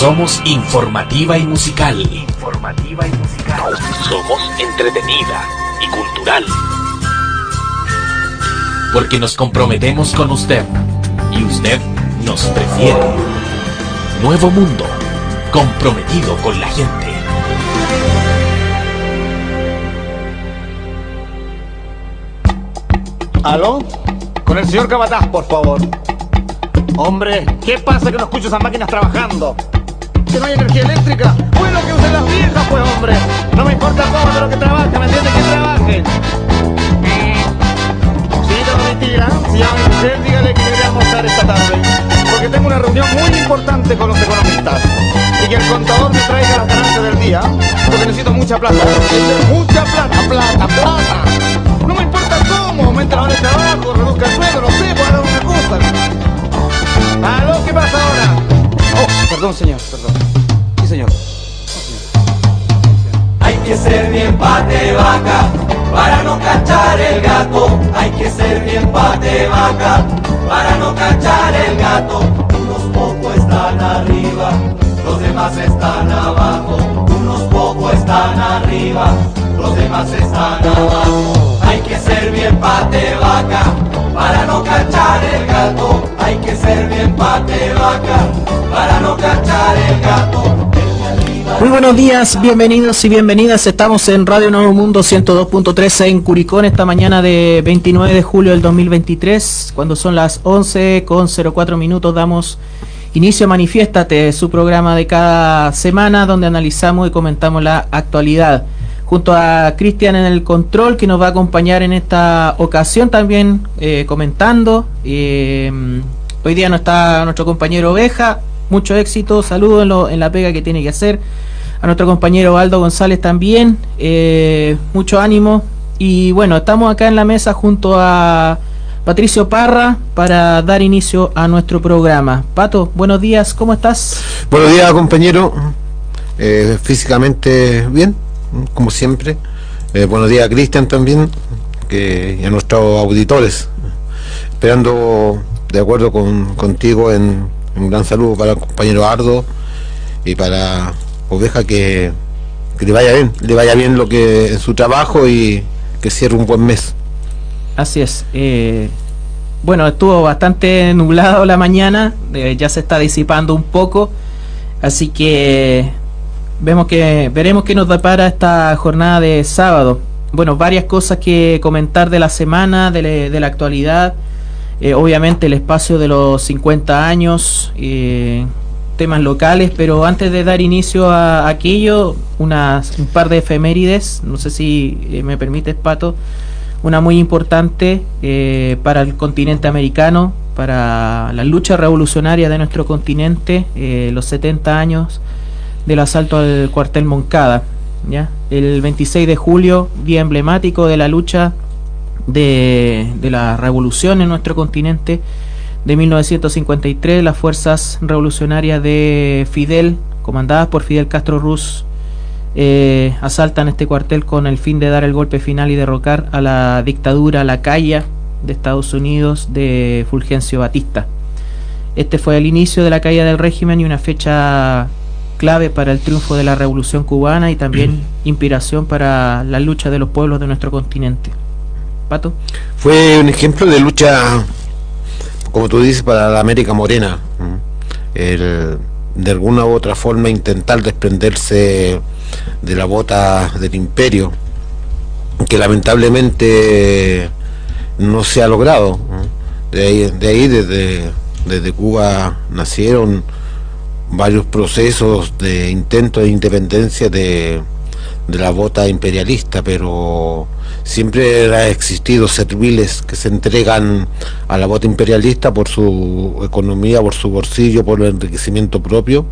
Somos informativa y musical. Informativa y musical. Somos entretenida y cultural. Porque nos comprometemos con usted y usted nos prefiere. Nuevo mundo, comprometido con la gente. ¿Aló? Con el señor Cabataz, por favor. Hombre, ¿qué pasa que no escucho esas máquinas trabajando? ¿Que no hay energía eléctrica? Bueno, que usen las viejas, pues, hombre. No me importa cómo, pero que trabaje, ¿me entiende? Que trabaje. Señorita Domitila, si llama mi mujer, dígale que quería almorzar esta tarde. Porque tengo una reunión muy importante con los economistas. Y que el contador me traiga las ganancias del día. Porque necesito mucha plata. Mucha plata, plata, plata. No me importa cómo, aumente la hora de trabajo, reduzca el sueldo, no sé, puedo dar una cosa. ¿Aló? ¿Qué pasa ahora? Oh, perdón, señor, perdón. Señor. Hay que ser bien pate vaca para no cachar el gato. Hay que ser bien pate vaca para no cachar el gato. Unos pocos están arriba, los demás están abajo. Unos pocos están arriba, los demás están abajo. Hay que ser bien pate vaca para no cachar el gato. Hay que ser bien pate vaca para no cachar el gato. Muy buenos días, bienvenidos y bienvenidas. Estamos en Radio Nuevo Mundo 102.3 en Curicón esta mañana de 29 de julio del 2023. Cuando son las 11 con 04 minutos damos inicio a Manifiéstate, su programa de cada semana donde analizamos y comentamos la actualidad. Junto a Cristian en el control que nos va a acompañar en esta ocasión también eh, comentando. Eh, hoy día no está nuestro compañero Oveja, mucho éxito, saludos en, en la pega que tiene que hacer. A nuestro compañero Aldo González también, eh, mucho ánimo. Y bueno, estamos acá en la mesa junto a Patricio Parra para dar inicio a nuestro programa. Pato, buenos días, ¿cómo estás? Buenos días, compañero. Eh, físicamente bien, como siempre. Eh, buenos días, Cristian, también, que, y a nuestros auditores. Esperando, de acuerdo con, contigo, en un gran saludo para el compañero Ardo y para Oveja, que, que le vaya bien, le vaya bien lo que en su trabajo y que cierre un buen mes. Así es. eh, bueno, estuvo bastante nublado la mañana, eh, ya se está disipando un poco, así que vemos que veremos qué nos depara esta jornada de sábado. Bueno, varias cosas que comentar de la semana, de, la actualidad, eh, obviamente el espacio de los 50 años, temas locales, pero antes de dar inicio a aquello, unas, un par de efemérides, no sé si eh, me permites, Pato, una muy importante eh, para el continente americano, para la lucha revolucionaria de nuestro continente, eh, los 70 años del asalto al cuartel Moncada. El 26 de julio, día emblemático de la lucha de la revolución en nuestro continente, de 1953, las fuerzas revolucionarias de Fidel, comandadas por Fidel Castro Ruz, eh, asaltan este cuartel con el fin de dar el golpe final y derrocar a la dictadura lacaya de Estados Unidos de Fulgencio Batista. Este fue el inicio de la caída del régimen y una fecha clave para el triunfo de la revolución cubana y también inspiración para la lucha de los pueblos de nuestro continente. Pato. Fue un ejemplo de lucha, como tú dices, para la América Morena. de alguna u otra forma intentar desprenderse de la bota del imperio, que lamentablemente no se ha logrado. De ahí, de ahí desde, desde Cuba nacieron varios procesos de intento de independencia de, de la bota imperialista, pero siempre ha existido serviles que se entregan a la bota imperialista por su economía, por su bolsillo, por el enriquecimiento propio,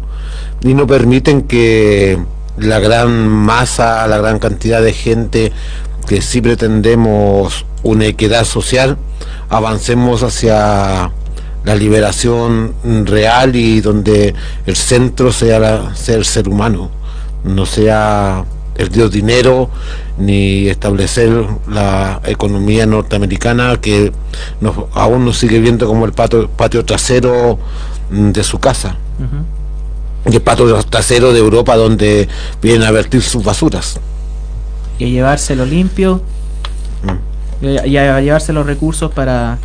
y no permiten que la gran masa, la gran cantidad de gente que sí pretendemos una equidad social, avancemos hacia la liberación real y donde el centro sea, sea el ser humano, no sea el dios dinero ni establecer la economía norteamericana que nos, aún nos sigue viendo como el patio, patio trasero mm, de su casa. y el patio trasero de Europa donde vienen a vertir sus basuras. Y a llevárselo limpio Mm. y a, y a llevarse los recursos para,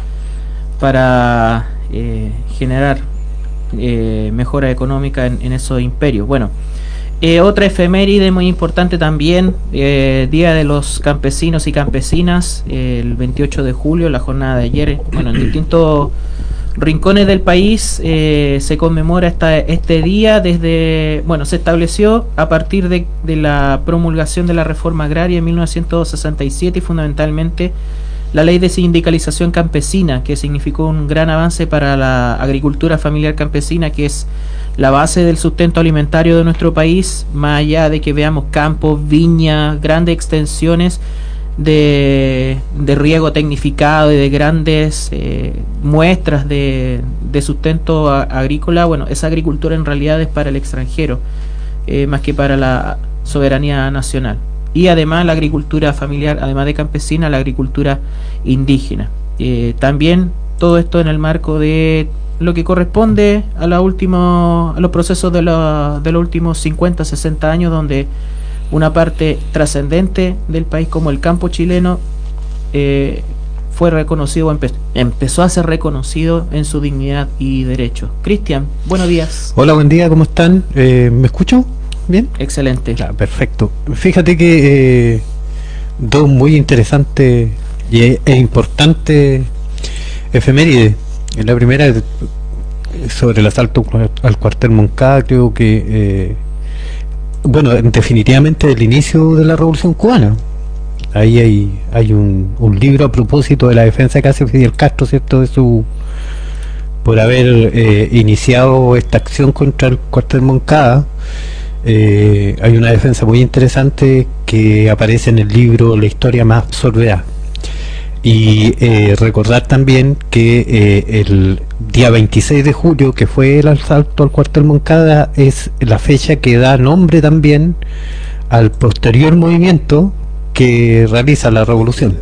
para eh, generar eh, mejora económica en, en esos imperios. Bueno, eh, otra efeméride muy importante también, eh, Día de los Campesinos y Campesinas, el 28 de julio, la jornada de ayer. Bueno, en distintos rincones del país eh, se conmemora esta, este día desde, bueno, se estableció a partir de la promulgación de la reforma agraria en 1967 y fundamentalmente la ley de sindicalización campesina, que significó un gran avance para la agricultura familiar campesina, que es la base del sustento alimentario de nuestro país, más allá de que veamos campos, viñas, grandes extensiones de, de riego tecnificado y de grandes eh, muestras de, de sustento agrícola, bueno, esa agricultura en realidad es para el extranjero, eh, más que para la soberanía nacional. Y además la agricultura familiar, además de campesina, la agricultura indígena. Eh, también todo esto en el marco de lo que corresponde a, la último, a los procesos de, la- de los últimos 50, 60 años, donde una parte trascendente del país como el campo chileno eh, fue reconocido, empe- empezó a ser reconocido en su dignidad y derecho. Cristian, buenos días. Hola, buen día, ¿cómo están? Eh, ¿Me escucho? ¿Bien? Excelente. Perfecto. Fíjate que eh, dos muy interesantes y, e e importantes efemérides. En La primera es sobre el asalto al cuartel Moncada, creo que, eh, bueno, definitivamente el inicio de la Revolución Cubana. Ahí hay, hay un, un libro a propósito de la defensa que hace Fidel Castro, ¿cierto? De su por haber eh, iniciado esta acción contra el cuartel Moncada. Eh, hay una defensa muy interesante que aparece en el libro La historia más absorbida. Y eh, recordar también que eh, el día 26 de julio, que fue el asalto al cuartel Moncada, es la fecha que da nombre también al posterior movimiento que realiza la revolución.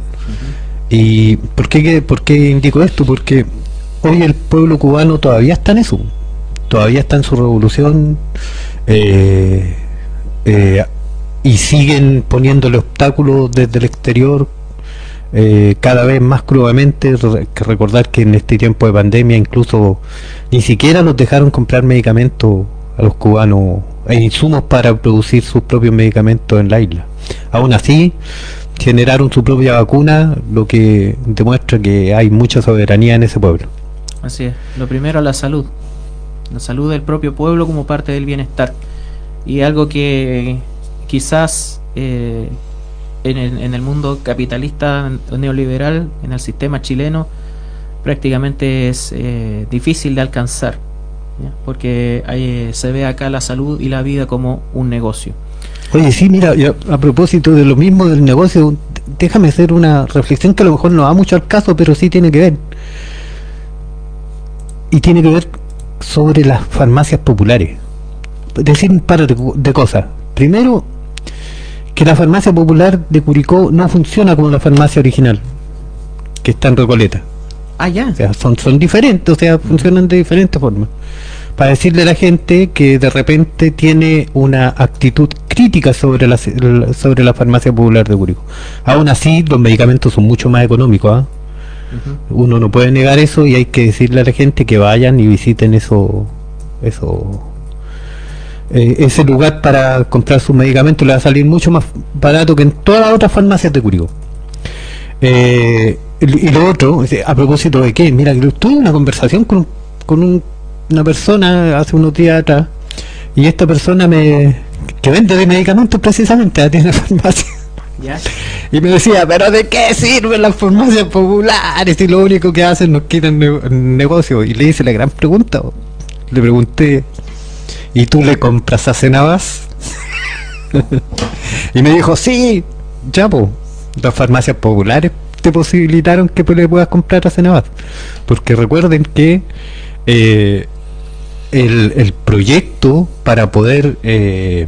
¿Y por qué, por qué indico esto? Porque hoy el pueblo cubano todavía está en eso, todavía está en su revolución eh, eh, y siguen poniéndole obstáculos desde el exterior eh, cada vez más que recordar que en este tiempo de pandemia incluso ni siquiera nos dejaron comprar medicamentos a los cubanos e insumos para producir sus propios medicamentos en la isla. Aún así, generaron su propia vacuna, lo que demuestra que hay mucha soberanía en ese pueblo. Así es. Lo primero, la salud. La salud del propio pueblo como parte del bienestar. Y algo que quizás eh, en, el, en el mundo capitalista neoliberal, en el sistema chileno, prácticamente es eh, difícil de alcanzar. Porque hay- se ve acá la salud y la vida como un negocio. Oye, sí, mira, y a, propósito de lo mismo del negocio, déjame hacer una reflexión que a lo mejor no va mucho al caso, pero sí tiene que ver. Y tiene que ver sobre las farmacias populares. Decir un par de, co- de cosas. Primero, que la farmacia popular de Curicó no funciona como la farmacia original, que está en Recoleta. Ah, ya. O sea, son, son diferentes, o sea, funcionan de diferentes formas. Para decirle a la gente que de repente tiene una actitud crítica sobre la, sobre la farmacia popular de Curicó. Aún así, los medicamentos son mucho más económicos. ¿ah? Uno no puede negar eso y hay que decirle a la gente que vayan y visiten eso, eso eh, ese lugar para comprar sus medicamentos. Le va a salir mucho más barato que en todas las otras farmacias de Curicó. Eh, y lo otro, a propósito de qué, mira, tuve una conversación con, con un- una persona hace unos días atrás y esta persona me que vende de medicamentos precisamente, tiene farmacia. Y me decía, pero ¿de qué sirven las farmacias populares si lo único que hacen nos quitan ne- negocio? Y le hice la gran pregunta. Le pregunté, ¿y tú le compras a Cenabas? y me dijo, sí, ya po, las farmacias populares te posibilitaron que le puedas comprar a Cenabas. Porque recuerden que eh, el, el proyecto para poder... eh,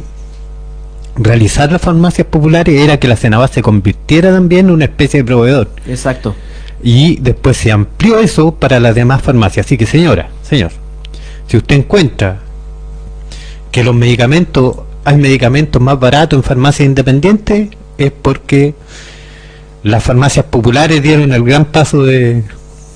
realizar las farmacias populares era que la Cenabas se convirtiera también en una especie de proveedor. Exacto. Y después se amplió eso para las demás farmacias. Así que señora, señor, si usted encuentra que los medicamentos, hay medicamentos más baratos en farmacias independientes, es porque las farmacias populares dieron el gran paso de,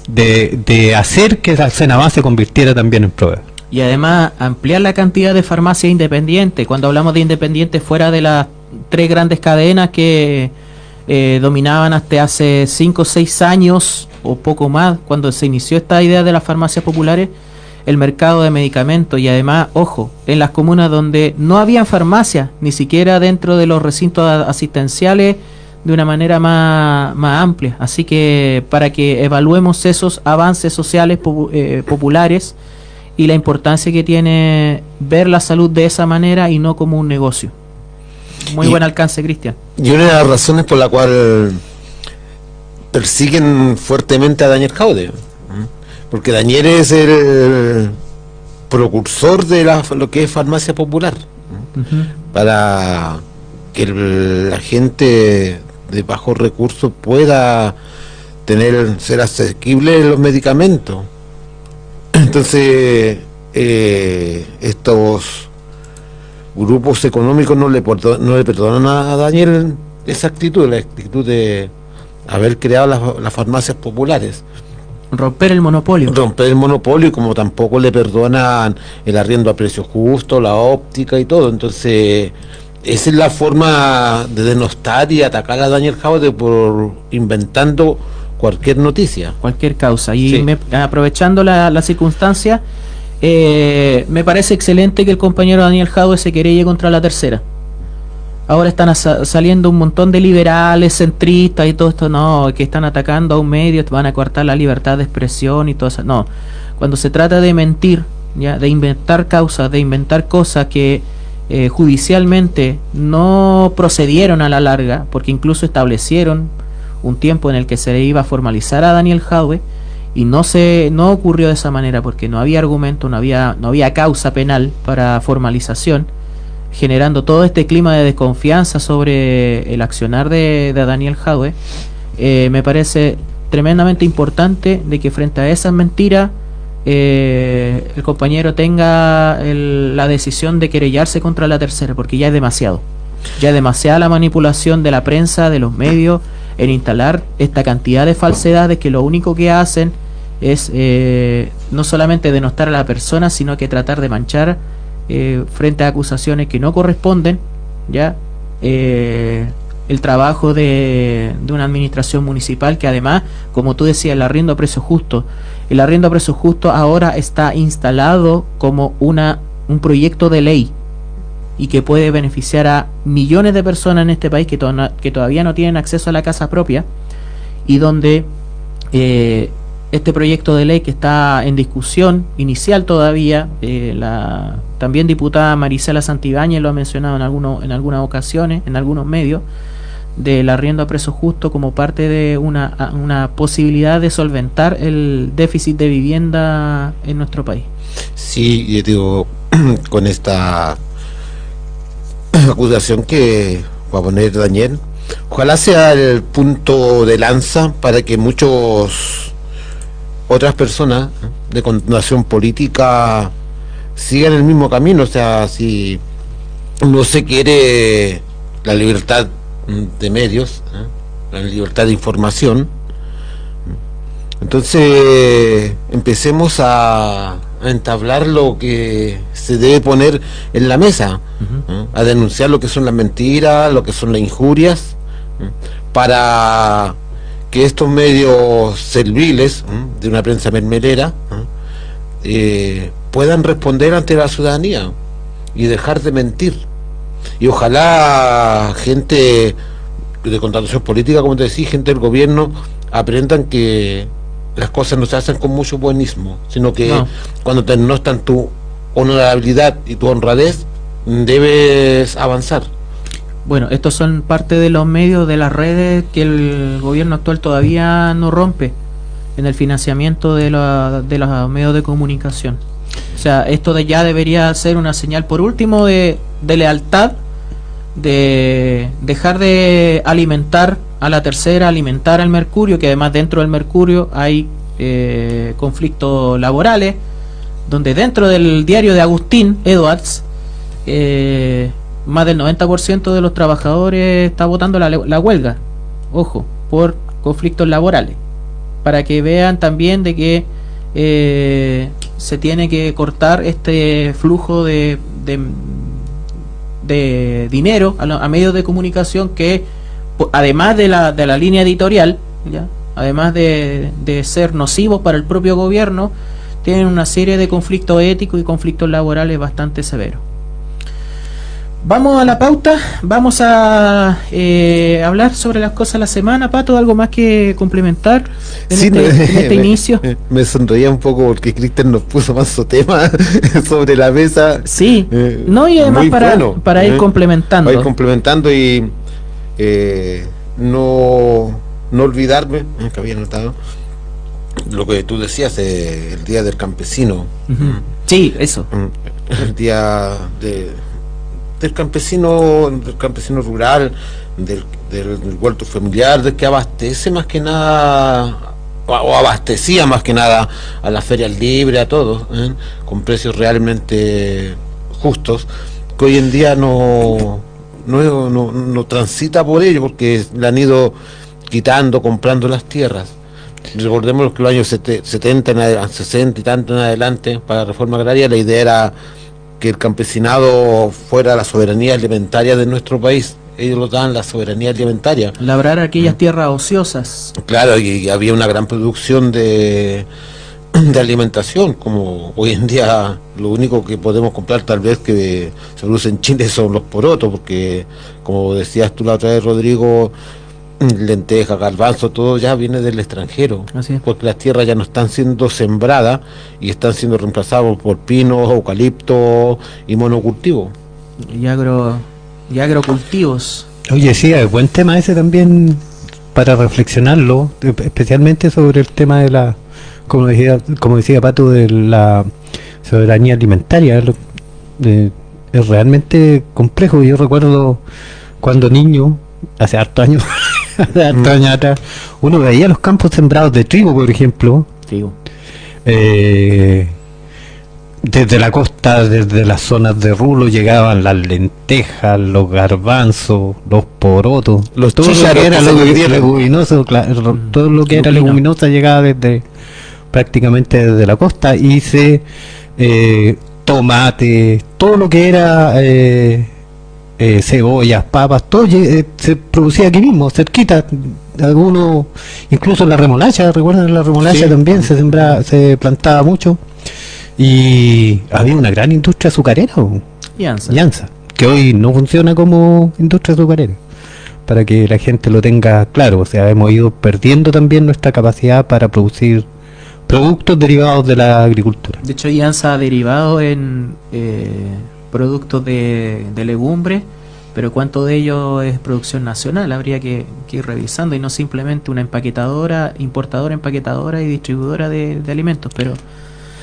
de, de hacer que la Senabán se convirtiera también en proveedor. Y además ampliar la cantidad de farmacias independientes. Cuando hablamos de independientes fuera de las tres grandes cadenas que eh, dominaban hasta hace 5 o 6 años o poco más, cuando se inició esta idea de las farmacias populares, el mercado de medicamentos y además, ojo, en las comunas donde no habían farmacias, ni siquiera dentro de los recintos asistenciales, de una manera más, más amplia. Así que para que evaluemos esos avances sociales eh, populares y la importancia que tiene ver la salud de esa manera y no como un negocio. Muy Y- buen alcance, Cristian. Y una de las razones por la cual persiguen fuertemente a Daniel Jaude. ¿eh? Porque Daniel es el precursor de la- lo que es farmacia popular. ¿eh? Para que el- la gente de bajos recursos pueda tener ser asequible los medicamentos. Entonces, eh, estos grupos económicos no le, perdo- no le perdonan a Daniel esa actitud, la actitud de haber creado las, las farmacias populares, Romper el monopolio. romper el monopolio, como tampoco le perdonan el arriendo a precio justo, la óptica y todo. Entonces, esa es la forma de denostar y atacar a Daniel Jaude por inventando cualquier noticia. cualquier causa. Y Sí. me- aprovechando la, la circunstancia, eh, me parece excelente que el compañero Daniel Jadwe se querelle contra la tercera. Ahora están saliendo un montón de liberales, centristas y todo esto, no, que están atacando a un medio, van a cortar la libertad de expresión y todo eso. No, cuando se trata de mentir, ya, de inventar causas, de inventar cosas que eh, judicialmente no procedieron a la larga, porque incluso establecieron un tiempo en el que se le iba a formalizar a Daniel Jadwe y no se no ocurrió de esa manera porque no había argumento, no había no había causa penal para formalización, generando todo este clima de desconfianza sobre el accionar de, Daniel Jadwe. Eh, me parece tremendamente importante de que frente a esas mentiras eh, el compañero tenga la decisión de querellarse contra la tercera, porque ya es demasiado. Ya es demasiada la manipulación de la prensa, de los medios, en instalar esta cantidad de falsedades que lo único que hacen es eh, no solamente denostar a la persona, sino que tratar de manchar eh, frente a acusaciones que no corresponden, ya eh, el trabajo de, de una administración municipal que además, como tú decías, el arriendo a precio justo, el arriendo a precio justo ahora está instalado como una un proyecto de ley y que puede beneficiar a millones de personas en este país que, to- que todavía no tienen acceso a la casa propia y donde eh, este proyecto de ley que está en discusión inicial todavía, eh, la también diputada Marisela Santibáñez lo ha mencionado en, alguno, en algunas ocasiones, en algunos medios, del arriendo a precio justo como parte de una, una posibilidad de solventar el déficit de vivienda en nuestro país. Sí, yo digo, con esta acusación que va a poner Daniel, ojalá sea el punto de lanza para que muchos otras personas ¿eh? de continuación política sigan el mismo camino, o sea, si no se quiere la libertad mm, de medios, ¿eh? la libertad de información, entonces empecemos a entablar lo que se debe poner en la mesa, ¿eh? a denunciar lo que son las mentiras, lo que son las injurias, ¿eh? para que estos medios serviles ¿eh? de una prensa mermelera eh, puedan responder ante la ciudadanía y dejar de mentir. Y ojalá gente de contratación política, como te decía, gente del gobierno, aprendan que las cosas no se hacen con mucho buenismo, sino que No. cuando te denostan tu honorabilidad y tu honradez, debes avanzar. Bueno, estos son parte de los medios de las redes que el gobierno actual todavía no rompe en el financiamiento de, la- de los medios de comunicación. O sea, esto de ya debería ser una señal, por último, de, de lealtad, de dejar de alimentar a la tercera, alimentar al Mercurio, que además dentro del Mercurio hay eh, conflictos laborales, donde dentro del diario de Agustín Edwards eh, más del 90% de los trabajadores está votando la, la huelga, ojo, por conflictos laborales, para que vean también de que eh, se tiene que cortar este flujo de, de, de dinero a, a medios de comunicación que, además de la, de la línea editorial, ¿ya? además de, de ser nocivos para el propio gobierno, tienen una serie de conflictos éticos y conflictos laborales bastante severos. Vamos a la pauta, vamos a eh, hablar sobre las cosas de la semana, Pato, algo más que complementar en, Sí, este, me- en este me- inicio. Me sonreía un poco porque Cristian nos puso más su tema sobre la mesa. Sí, Eh, no y además para, bueno, para ir eh, complementando. Para ir complementando y eh, no, no olvidarme, que había notado, lo que tú decías, el Día del Campesino. Sí, eso. Mm, el día de, del campesino del campesino rural del, del, huerto familiar del que abastece más que nada o, abastecía más que nada a las ferias libres a todos ¿eh? con precios realmente justos que hoy en día no no, no, transita por ello porque le han ido quitando comprando las tierras Recordemos que los años sete- 70, en adel- 60 y tanto en adelante, para la reforma agraria, la idea era que el campesinado fuera la soberanía alimentaria de nuestro país. Ellos lo dan la soberanía alimentaria. Labrar aquellas tierras ociosas. Claro, y, y había una gran producción de, de alimentación, como hoy en día lo único que podemos comprar tal vez que se produce en Chile son los porotos, porque como decías tú la otra vez, Rodrigo, lenteja, garbanzo, todo ya viene del extranjero, Así es. porque las tierras ya no están siendo sembradas y están siendo reemplazadas por pinos, eucalipto y monocultivo. Y, agro, y agrocultivos. Oye, sí, es buen tema ese también para reflexionarlo, especialmente sobre el tema de la, como decía, como decía Pato, de la soberanía alimentaria. lo- de- es realmente complejo. Yo recuerdo cuando niño, hace hartos años, años atrás, uno veía los campos sembrados de trigo, por ejemplo, Digo. eh, desde la costa, desde las zonas de rulo llegaban las lentejas, los garbanzos, los porotos, Los todo lo que era leguminoso, claro, todo lo que era leguminosa llegaba desde prácticamente desde la costa y se eh, tomate, todo lo que era eh, eh, cebollas, papas, todo eh, se producía aquí mismo, cerquita. Algunos, incluso la remolacha, recuerdan la remolacha Sí. también se sembraba, se plantaba mucho y había una gran industria azucarera. Llanza, que hoy no funciona como industria azucarera. Para que la gente lo tenga claro, o sea, hemos ido perdiendo también nuestra capacidad para producir productos derivados de la agricultura. De hecho, Llanza ha derivado en eh, productos de, de legumbre, pero cuánto de ello es producción nacional habría que, que ir revisando y no simplemente una empaquetadora, importadora, empaquetadora y distribuidora de, de alimentos. Pero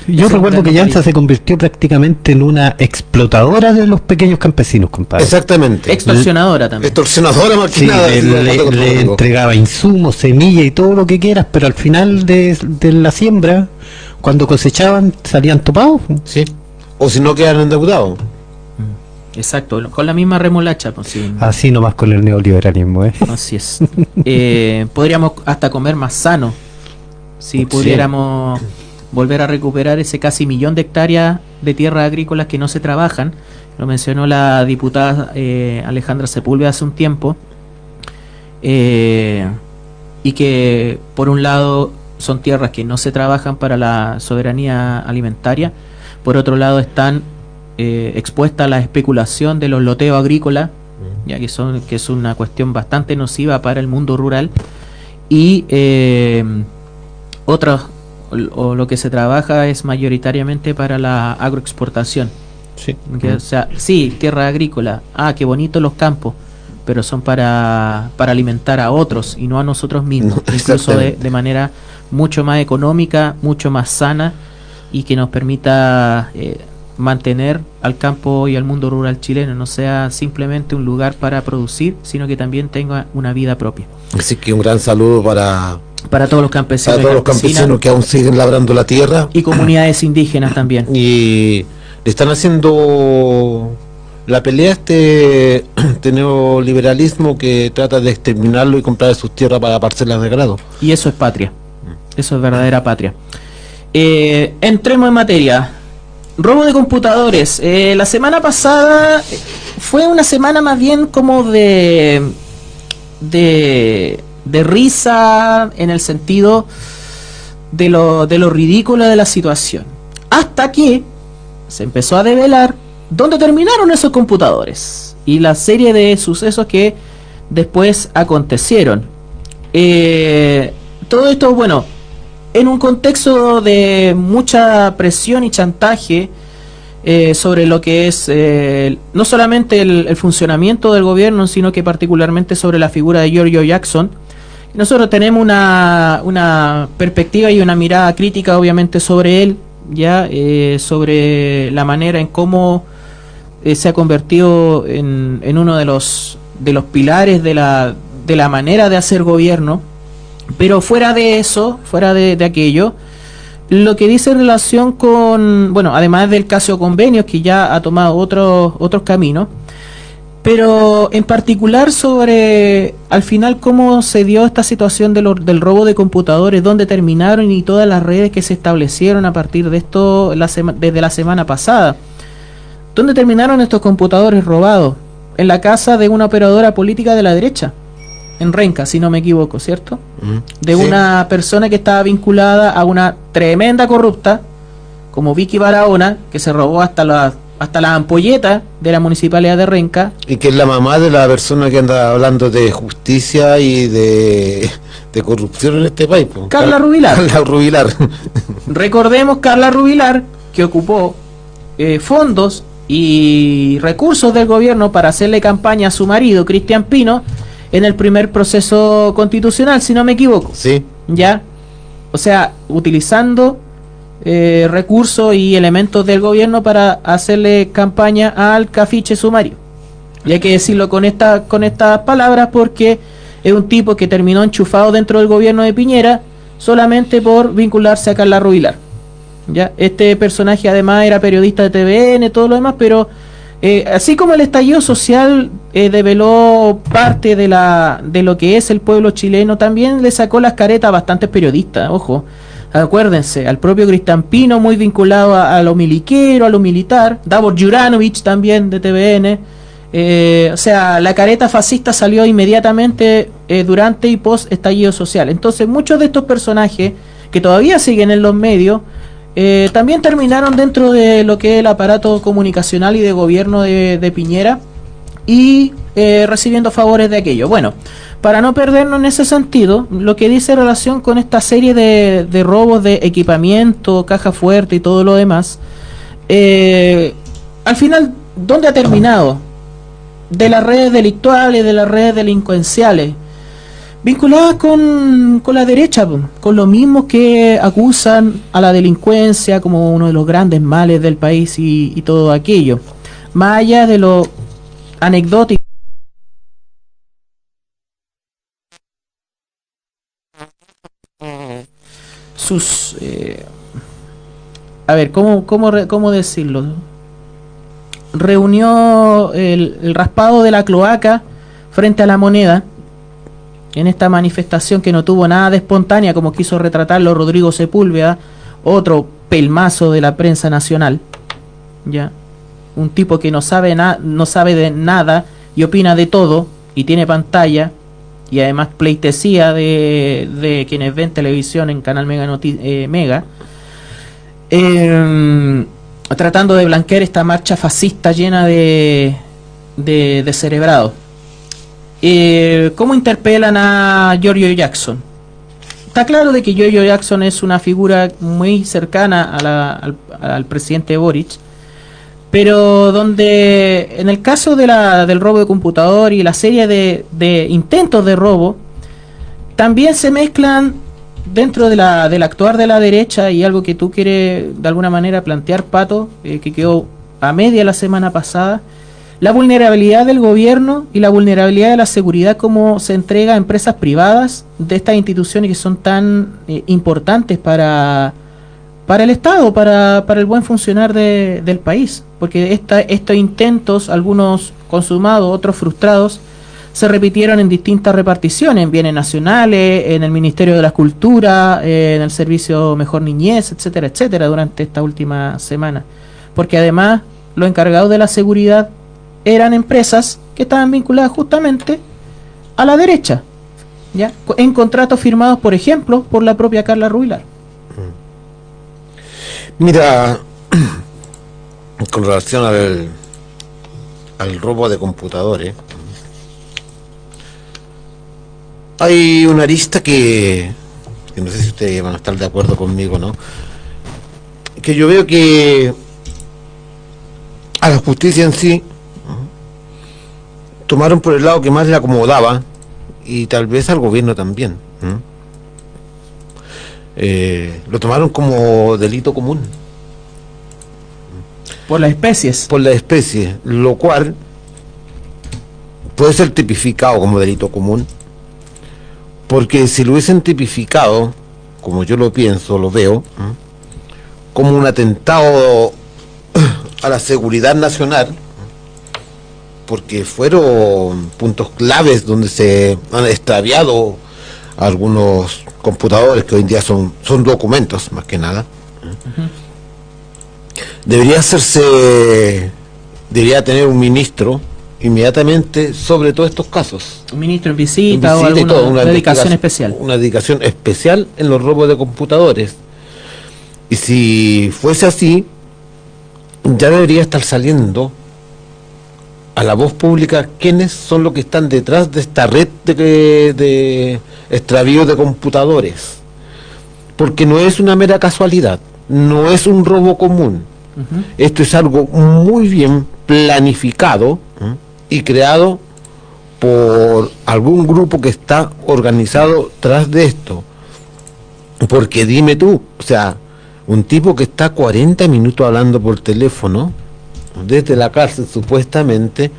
Yo recuerdo que Llanza se convirtió prácticamente en una explotadora de los pequeños campesinos, compadre. Exactamente. extorsionadora también. Extorsionadora más que Sí, nada. le, entregaba insumos, semillas y todo lo que quieras, pero al final de, de la siembra, cuando cosechaban, salían topados. Sí. O si no quedan endeudados. Exacto, con la misma remolacha. Pues, sí. Así nomás con el neoliberalismo, ¿eh? Así es. Eh, podríamos hasta comer más sano si pudiéramos volver a recuperar ese casi millón de hectáreas de tierras agrícolas que no se trabajan. Lo mencionó la diputada eh, Alejandra Sepúlveda hace un tiempo. Eh, y que por un lado son tierras que no se trabajan para la soberanía alimentaria, por otro lado están eh, expuestas a la especulación de los loteos agrícolas, ya que son que es una cuestión bastante nociva para el mundo rural. Y eh, otros o lo que se trabaja es mayoritariamente para la agroexportación. Sí. Que, o sea, sí, tierra agrícola, ah, qué bonito los campos, pero son para, para alimentar a otros y no a nosotros mismos, No, incluso de, de manera mucho más económica, mucho más sana y que nos permita eh, mantener al campo y al mundo rural chileno, no sea simplemente un lugar para producir, sino que también tenga una vida propia. Así que un gran saludo para, Para todos los campesinos, para todos los campesinos que aún siguen labrando la tierra y comunidades indígenas también. y le están haciendo la pelea este, este neoliberalismo que trata de exterminarlo y comprar sus tierras para parcelas de grado. Y eso es patria. Eso es verdadera patria. Eh, entremos en materia. Robo de computadores. Eh, la semana pasada fue una semana más bien como de, de, de risa en el sentido de lo, de lo ridículo de la situación. Hasta que se empezó a develar dónde terminaron esos computadores y la serie de sucesos que después acontecieron. Eh, todo esto, bueno, en un contexto de mucha presión y chantaje eh, sobre lo que es eh, no solamente el, funcionamiento del gobierno, sino que particularmente sobre la figura de Giorgio Jackson. Nosotros tenemos una, una perspectiva y una mirada crítica, obviamente, sobre él, ya eh, sobre la manera en cómo eh, se ha convertido en, en, uno de los de los pilares de la, de la manera de hacer gobierno. Pero fuera de eso, fuera de, aquello, lo que dice en relación con, bueno, además del caso convenios que ya ha tomado otros otros caminos, pero en particular sobre al final cómo se dio esta situación del robo de computadores, dónde terminaron y todas las redes que se establecieron a partir de esto desde la semana pasada. ¿Dónde terminaron estos computadores robados? En la casa de una operadora política de la derecha, en Renca, si no me equivoco, ¿cierto? Mm, de sí. una persona que estaba vinculada a una tremenda corrupta, como Vicky Barahona, que se robó hasta las hasta la ampolleta de la municipalidad de Renca. Y que es la mamá de la persona que anda hablando de justicia y de, de corrupción en este país. Pues. Carla Rubilar. Carla Rubilar. Recordemos Carla Rubilar que ocupó eh, fondos y recursos del gobierno para hacerle campaña a su marido, Cristian Pino, en el primer proceso constitucional, si no me equivoco. Sí. ¿Ya? O sea, utilizando eh, recursos y elementos del gobierno para hacerle campaña al cafiche sumario. Y hay que decirlo con, esta, con estas palabras porque es un tipo que terminó enchufado dentro del gobierno de Piñera solamente por vincularse a Carla Rubilar. ¿Ya? Este personaje además era periodista de TVN, todo lo demás, pero eh, así como el estallido social eh, develó parte de, la, de lo que es el pueblo chileno, también le sacó las caretas a bastantes periodistas, ojo. Acuérdense, al propio Cristampino muy vinculado a, lo miliquero, a lo militar, Davor Juranovic también de TVN, eh, o sea, la careta fascista salió inmediatamente eh, durante y post estallido social. Entonces muchos de estos personajes que todavía siguen en los medios, eh, también terminaron dentro de lo que es el aparato comunicacional y de gobierno de, Piñera y recibiendo favores de aquello. Bueno, para no perdernos en ese sentido, lo que dice en relación con esta serie de, de robos de equipamiento, caja fuerte y todo lo demás, eh, al final, ¿dónde ha terminado? De las redes delictuales, de las redes delincuenciales, vinculadas con, con la derecha, con los mismos que acusan a la delincuencia como uno de los grandes males del país y, todo aquello. Más allá de lo anecdótico. sus eh, a ver cómo cómo cómo decirlo reunió el, raspado de la cloaca frente a la moneda en esta manifestación que no tuvo nada de espontánea como quiso retratarlo Rodrigo Sepúlveda otro pelmazo de la prensa nacional ya un tipo que no sabe no sabe de nada y opina de todo y tiene pantalla y además pleitesía de, quienes ven televisión en Canal Mega, Noti eh, Mega eh, tratando de blanquear esta marcha fascista llena de, de, de cerebrado. Eh, ¿Cómo interpelan a Giorgio Jackson? Está claro de que Giorgio Jackson es una figura muy cercana a la, al, al presidente Boric, pero donde en el caso de la, del robo de computador y la serie de, de, intentos de robo, también se mezclan dentro de la, del actuar de la derecha y algo que tú quieres de alguna manera plantear, Pato, eh, que quedó a media la semana pasada, la vulnerabilidad del gobierno y la vulnerabilidad de la seguridad como se entrega a empresas privadas de estas instituciones que son tan eh, importantes para para el Estado, para, para el buen funcionar de- del país. Porque esta, estos intentos, algunos consumados, otros frustrados, se repitieron en distintas reparticiones, en bienes nacionales, en el Ministerio de la Cultura, en el Servicio Mejor Niñez, etcétera, etcétera, durante esta última semana. Porque además los encargados de la seguridad eran empresas que estaban vinculadas justamente a la derecha, ¿ya? En contratos firmados, por ejemplo, por la propia Carla Rubilar. Mira, con relación al, al robo de computadores, hay una arista que, que no sé si ustedes van a estar de acuerdo conmigo, ¿no? Que yo veo que a la justicia en sí. Tomaron por el lado que más le acomodaba y tal vez al gobierno también. Eh, lo tomaron como delito común Por las especies. por la especie, lo cual puede ser tipificado como delito común, porque si lo hubiesen tipificado, como yo lo pienso, lo veo, como un atentado a la seguridad nacional, porque fueron puntos claves donde se han extraviado algunos computadores que hoy en día son, son documentos más que nada. Debería hacerse, debería tener un ministro inmediatamente sobre todos estos casos. Un ministro en visita, Visita o y alguna todo, una dedicación especial. Una dedicación especial en los robos de computadores. Y si fuese así, ya debería estar saliendo a la voz pública quiénes son los que están detrás de esta red de, de extravío de computadores. Porque no es una mera casualidad, no es un robo común. Esto es algo muy bien planificado y creado por algún grupo que está organizado tras de esto. Porque dime tú, o sea, un tipo que está 40 minutos hablando por teléfono desde la cárcel supuestamente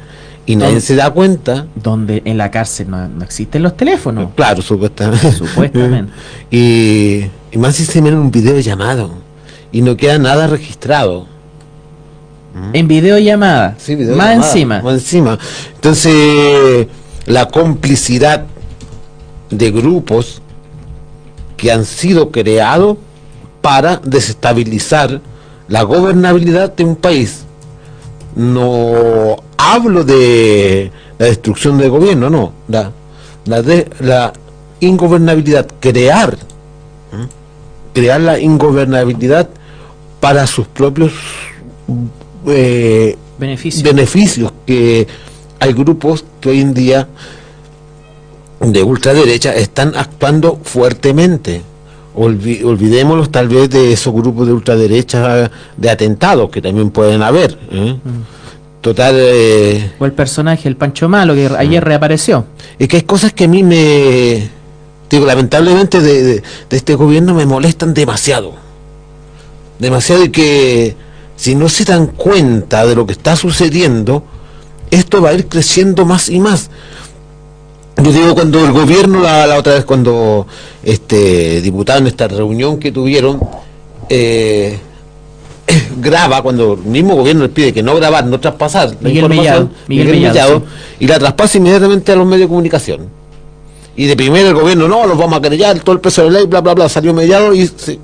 y nadie se da cuenta. Donde en la cárcel no, no existen los teléfonos. Claro, supuestamente. Supuestamente. y, y más si se ven un video llamado y no queda nada registrado. En videollamada. Sí, video más encima. Más encima. Entonces, la complicidad de grupos que han sido creados para desestabilizar la gobernabilidad de un país. No hablo de la destrucción del gobierno, no. La, la, de, la ingobernabilidad, crear, crear la ingobernabilidad para sus propios eh, Beneficio. beneficios que hay grupos que hoy en día de ultraderecha están actuando fuertemente. Olvi- olvidémonos tal vez de esos grupos de ultraderecha de atentados que también pueden haber. ¿eh? Total, eh, o el personaje, el Pancho Malo, que ayer reapareció. es que hay cosas que a mí me, digo, lamentablemente de, de- de este gobierno me molestan demasiado. Demasiado y que si no se dan cuenta de lo que está sucediendo, esto va a ir creciendo más y más. Yo digo, cuando el gobierno, la, la otra vez, cuando este diputado en esta reunión que tuvieron, eh, graba, cuando el mismo gobierno le pide que no grabar, no traspasar la Miguel información, Mellado, Miguel Mellado, sí. y la traspasa inmediatamente a los medios de comunicación. Y de primero el gobierno, no, los vamos a querellar, todo el peso de ley, bla, bla, bla, salió Mellado y se-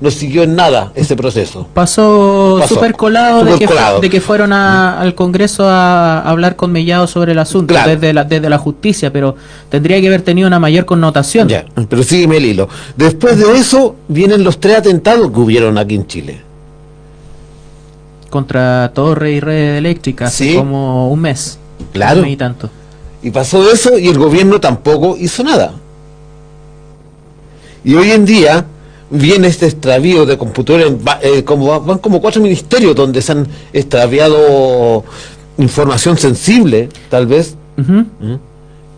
no siguió en nada ese proceso. Pasó, Pasó. súper colado, de, Súper que, colado. de que fueron a- al Congreso a hablar con Mellado sobre el asunto Claro. desde, la, desde la justicia, pero tendría que haber tenido una mayor connotación. Ya, pero sígueme el hilo. Después de eso vienen los tres atentados que hubieron aquí en Chile. Contra Torre y Red Eléctrica, hace Sí. como un mes. Claro. Un mes y tanto. Y pasó eso y el gobierno tampoco hizo nada. Y hoy en día viene este extravío de computadores, eh, como, va- van como cuatro ministerios donde se han extraviado información sensible, tal vez, Ujú.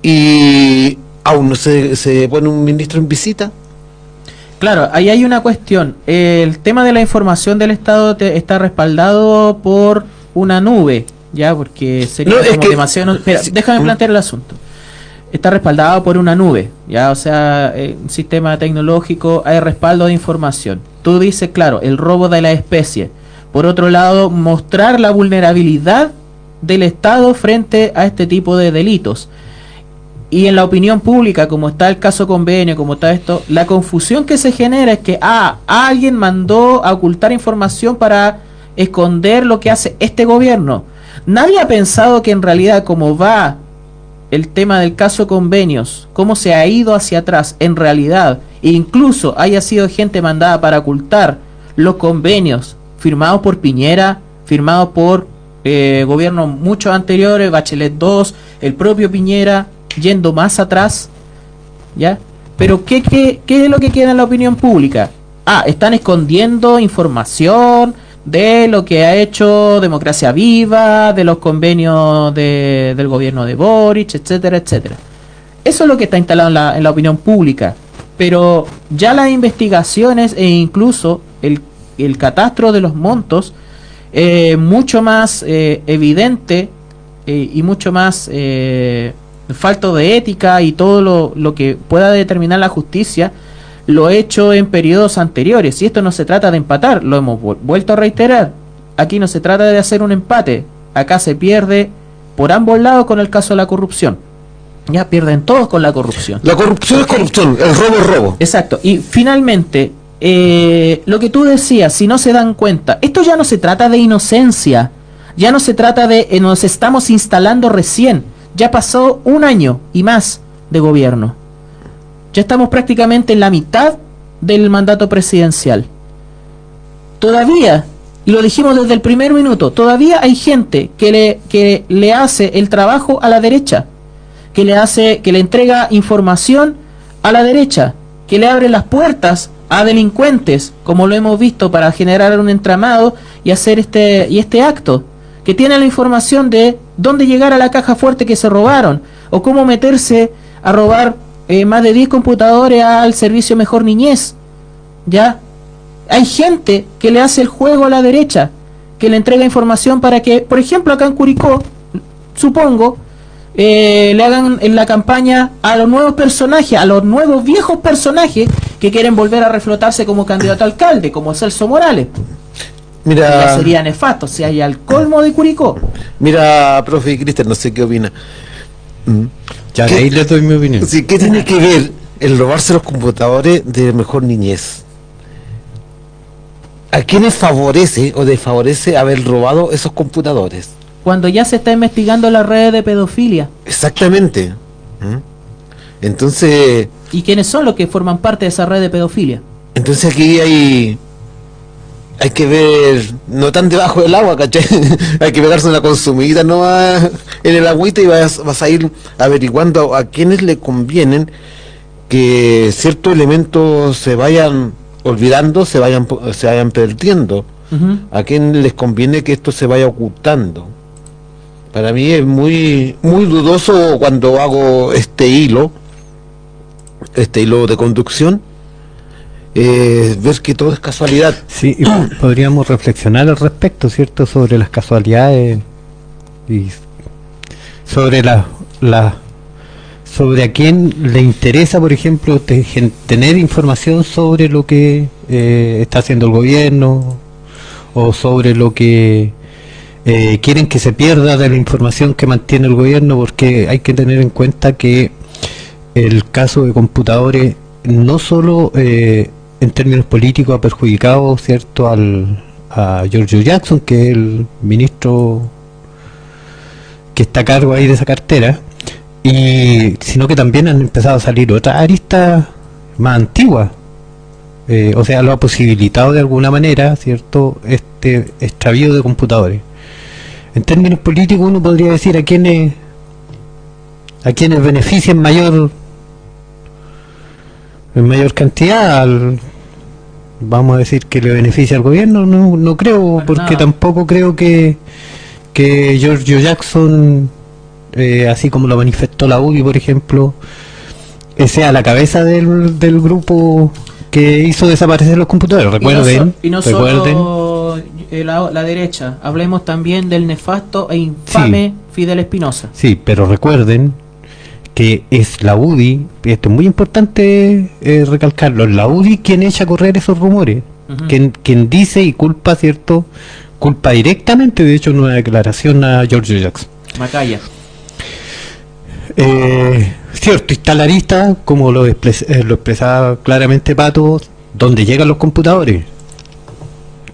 y aún no se, se pone un ministro en visita. Claro, ahí hay una cuestión. El tema de la información del Estado te- está respaldado por una nube, ya, porque sería No, es como que- demasiado. Déjame mm. plantear el asunto. Está respaldado por una nube, ya, o sea, eh, un sistema tecnológico, hay respaldo de información. tú dices, claro, el robo de la especie. Por otro lado, mostrar la vulnerabilidad del Estado frente a este tipo de delitos. Y en la opinión pública, como está el caso convenio, como está esto, la confusión que se genera es que, ah, alguien mandó a ocultar información para esconder lo que hace este gobierno. Nadie ha pensado que en realidad como va el tema del caso convenios, cómo se ha ido hacia atrás, en realidad, e incluso haya sido gente mandada para ocultar los convenios firmados por Piñera, firmados por eh, gobiernos muchos anteriores, Bachelet 2, el propio Piñera, yendo más atrás, ¿ya? Pero ¿qué, qué, qué es lo que queda en la opinión pública? Ah, están escondiendo información de lo que ha hecho Democracia Viva, de los convenios de, del gobierno de Boric, etcétera, etcétera. Eso es lo que está instalado en la, en la opinión pública. Pero ya las investigaciones e incluso el, el catastro de los montos, eh, mucho más eh, evidente eh, y mucho más eh, falto de ética y todo lo, lo que pueda determinar la justicia, lo hecho en periodos anteriores. Y esto no se trata de empatar, lo hemos vu- vuelto a reiterar. Aquí no se trata de hacer un empate. Acá se pierde por ambos lados con el caso de la corrupción. Ya pierden todos con la corrupción. La corrupción es corrupción, el robo es robo. Exacto. Y finalmente, eh, lo que tú decías, si no se dan cuenta, esto ya no se trata de inocencia, ya no se trata de eh, nos estamos instalando recién, ya pasó un año y más de gobierno. Ya estamos prácticamente en la mitad del mandato presidencial. Todavía, y lo dijimos desde el primer minuto, todavía hay gente que le, que le hace el trabajo a la derecha, que le hace, que le entrega información a la derecha, que le abre las puertas a delincuentes, como lo hemos visto, para generar un entramado y hacer este, y este acto, que tiene la información de dónde llegar a la caja fuerte que se robaron, o cómo meterse a robar eh, más de 10 computadores al servicio Mejor Niñez. ¿Ya? Hay gente que le hace el juego a la derecha, que le entrega información para que, por ejemplo, acá en Curicó, supongo, eh, le hagan en la campaña a los nuevos personajes, a los nuevos viejos personajes que quieren volver a reflotarse como candidato a alcalde, como Celso Morales. Ya Mira, sería nefasto, si hay al colmo de Curicó. mira, profe Cristian, no sé qué opina. Mm. Ya ahí le doy mi opinión. Sí, ¿Qué tiene que ver el robarse los computadores de mejor niñez? ¿A quiénes favorece o desfavorece haber robado esos computadores? Cuando ya se está investigando las redes de pedofilia. Exactamente. ¿Mm? Entonces, ¿Y quiénes son los que forman parte de esa red de pedofilia? entonces aquí hay hay que ver no tan debajo del agua, ¿cachai? hay que pegarse una consumida no en el agüita y vas, vas a ir averiguando a quiénes le convienen que ciertos elementos se vayan olvidando, se vayan se vayan perdiendo. A quién les conviene que esto se vaya ocultando. Para mí es muy muy dudoso cuando hago este hilo, este hilo de conducción, eh, ver que todo es casualidad. Sí, y po- podríamos reflexionar al respecto, ¿cierto? Sobre las casualidades y sobre la, la sobre a quién le interesa, por ejemplo, te- tener información sobre lo que eh, está haciendo el gobierno o sobre lo que eh, quieren que se pierda de la información que mantiene el gobierno, porque hay que tener en cuenta que el caso de computadores no solo eh, en términos políticos ha perjudicado cierto al a Giorgio Jackson que es el ministro que está a cargo ahí de esa cartera y sino que también han empezado a salir otras aristas más antiguas. Eh, o sea lo ha posibilitado de alguna manera cierto este extravío de computadores. En términos políticos uno podría decir a quienes a quienes benefician mayor en mayor cantidad al- vamos a decir que le beneficia al gobierno no no creo porque tampoco creo que que Giorgio Jackson eh, así como lo manifestó la UBI por ejemplo eh, sea la cabeza del, del grupo que hizo desaparecer los computadores. Recuerden y no, so- y no recuerden. solo eh, la, la derecha, hablemos también del nefasto e infame Fidel Espinosa. Sí, pero recuerden que es la UDI, esto es muy importante eh, recalcarlo, es la UDI quien echa a correr esos rumores. Quien, quien dice y culpa, ¿cierto? Culpa directamente, de hecho, en una declaración a George Jackson. Macaya. Eh, cierto, instalarista, como lo, expres- eh, lo expresaba claramente Pato, donde llegan los computadores.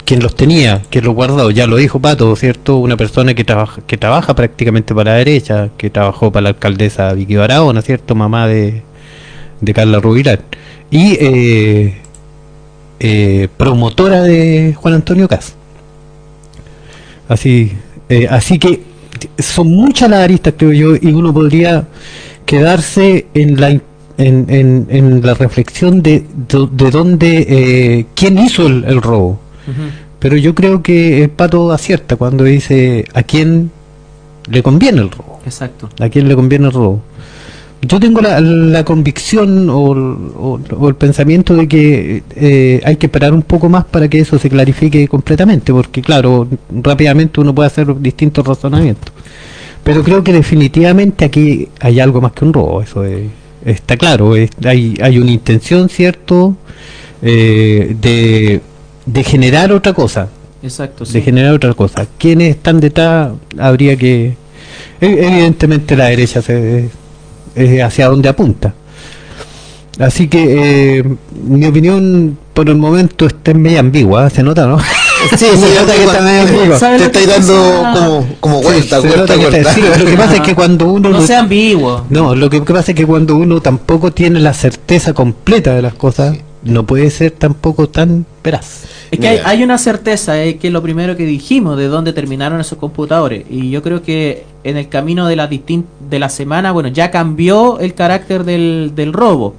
Quien los tenía, quien los guardó, ya lo dijo Pato, ¿cierto? Una persona que trabaja, que trabaja prácticamente para la derecha, que trabajó para la alcaldesa Vicky Barahona, ¿cierto? Mamá de, de Carla Rubilar. Y eh, eh, promotora de Juan Antonio Cas. Así, eh, así que son muchas las aristas, creo yo, y uno podría quedarse en la en, en, la reflexión de, de, de dónde, eh, quién hizo el robo. Pero yo creo que el pato acierta cuando dice a quién le conviene el robo, Exacto. a quién le conviene el robo. Yo tengo la, la convicción o, o- o el pensamiento de que eh, hay que esperar un poco más para que eso se clarifique completamente, porque claro, rápidamente uno puede hacer distintos razonamientos. Pero creo que definitivamente aquí hay algo más que un robo, eso es- está claro, es- hay, hay una intención, ¿cierto?, eh, de, de generar otra cosa, Exacto. de Sí. generar otra cosa. ¿Quiénes están detrás? Habría que... e- Evidentemente la derecha se, es hacia donde apunta. Así que eh, mi opinión por el momento está medio ambigua, ¿eh? se nota, ¿no? Sí, Se nota que está medio ambigua. ¿Sabe Te estáis dando como, como vuelta, está- sí, lo que pasa es que cuando uno No no- sea ambiguo. no, lo que pasa es que cuando uno tampoco tiene la certeza completa de las cosas, no puede ser tampoco tan veraz. Es que hay, una certeza, es que lo primero que dijimos de dónde terminaron esos computadores. Y yo creo que en el camino de la, distin- de la semana, bueno, ya cambió el carácter del, del robo.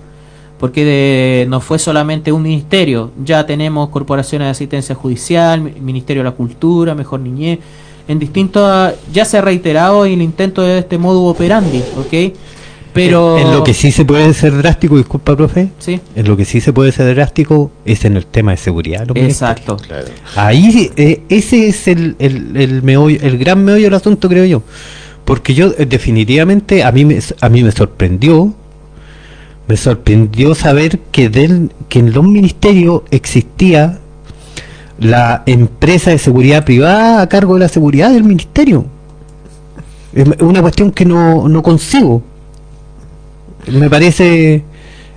Porque de- no fue solamente un ministerio, ya tenemos corporaciones de asistencia judicial, mi- Ministerio de la Cultura, Mejor Niñez, en distintos, ya se ha reiterado el intento de este modo operandi, ¿ok? Pero... En lo que sí se puede ser drástico, disculpa, profe, Sí, en lo que sí se puede ser drástico es en el tema de seguridad. los exacto. Claro. Ahí eh, ese es el, el, el meollo, el gran meollo del asunto, creo yo. Porque yo eh, definitivamente a mí me, a mí me sorprendió, me sorprendió saber que del, que en los ministerios existía la empresa de seguridad privada a cargo de la seguridad del ministerio. Es una cuestión que no, no consigo. Me parece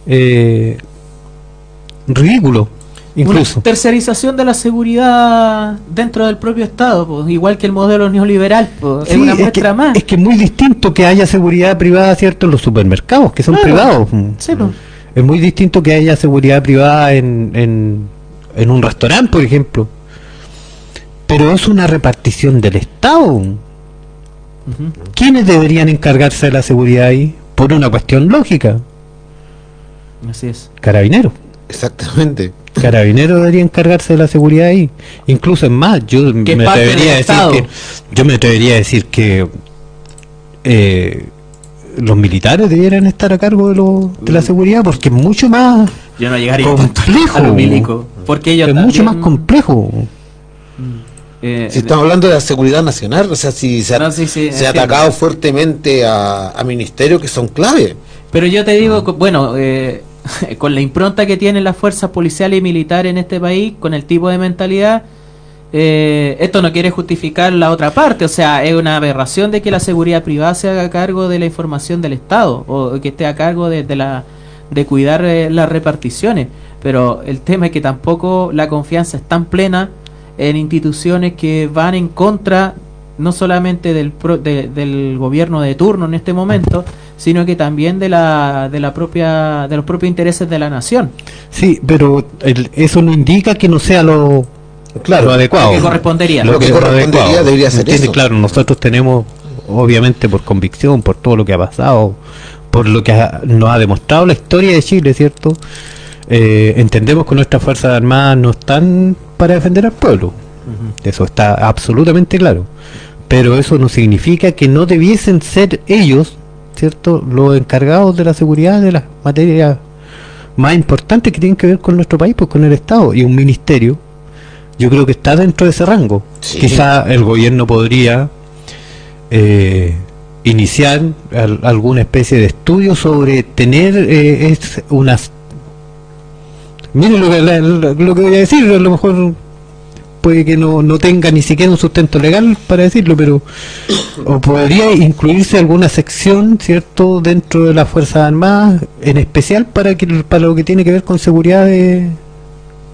eh, ridículo, incluso. Una tercerización de la seguridad dentro del propio Estado, pues, igual que el modelo neoliberal, pues, es una que, muestra más. es que es muy distinto que haya seguridad privada, ¿cierto?, en los supermercados, que son Claro. privados. Sí, pues. Es muy distinto que haya seguridad privada en, en, en un restaurante, por ejemplo. Pero es una repartición del Estado. ¿Quiénes deberían encargarse de la seguridad ahí? Por una cuestión lógica. Así es. Carabineros. Exactamente. Carabineros debería encargarse de la seguridad ahí. Incluso es más, yo me atrevería a decir Estado. que yo me atrevería a decir que eh, los militares debieran estar a cargo de, lo, de la seguridad porque es mucho más Yo no llegaría Complejo. a lo milico, porque ellos es mucho más complejo. Eh, Si estamos hablando de la seguridad nacional, o sea, si se ha, No, sí, sí, se ha entiendo. atacado fuertemente a, a ministerios que son clave. Pero yo te digo, co- bueno, eh, con la impronta que tienen las fuerzas policiales y militares en este país, con el tipo de mentalidad, eh, esto no quiere justificar la otra parte. O sea, es una aberración de que la seguridad privada se haga cargo de la información del Estado o que esté a cargo de, de la de cuidar eh, las reparticiones. Pero el tema es que tampoco la confianza es tan plena en instituciones que van en contra no solamente del, pro- de- del gobierno de turno en este momento, sino que también de la, de la propia de los propios intereses de la nación. Sí, pero el- eso no indica que no sea lo, Claro. lo adecuado. Lo que correspondería. Lo que es correspondería adecuado. debería ser eso. Claro, nosotros tenemos, obviamente por convicción, por todo lo que ha pasado, por lo que ha- nos ha demostrado la historia de Chile, ¿cierto? Eh, entendemos que nuestras Fuerzas Armadas no están para defender al pueblo. Eso está absolutamente claro. Pero eso no significa que no debiesen ser ellos, ¿cierto?, los encargados de la seguridad de las materias más importantes que tienen que ver con nuestro país, pues con el Estado y un ministerio. Yo creo que está dentro de ese rango. Sí. Quizá el gobierno podría eh, iniciar al- alguna especie de estudio sobre tener eh, es unas Miren lo que, la- lo, lo que voy a decir, a lo mejor puede que no, no tenga ni siquiera un sustento legal para decirlo, pero o podría incluirse alguna sección, ¿cierto?, dentro de las Fuerzas Armadas, en especial para que para lo que tiene que ver con seguridad de,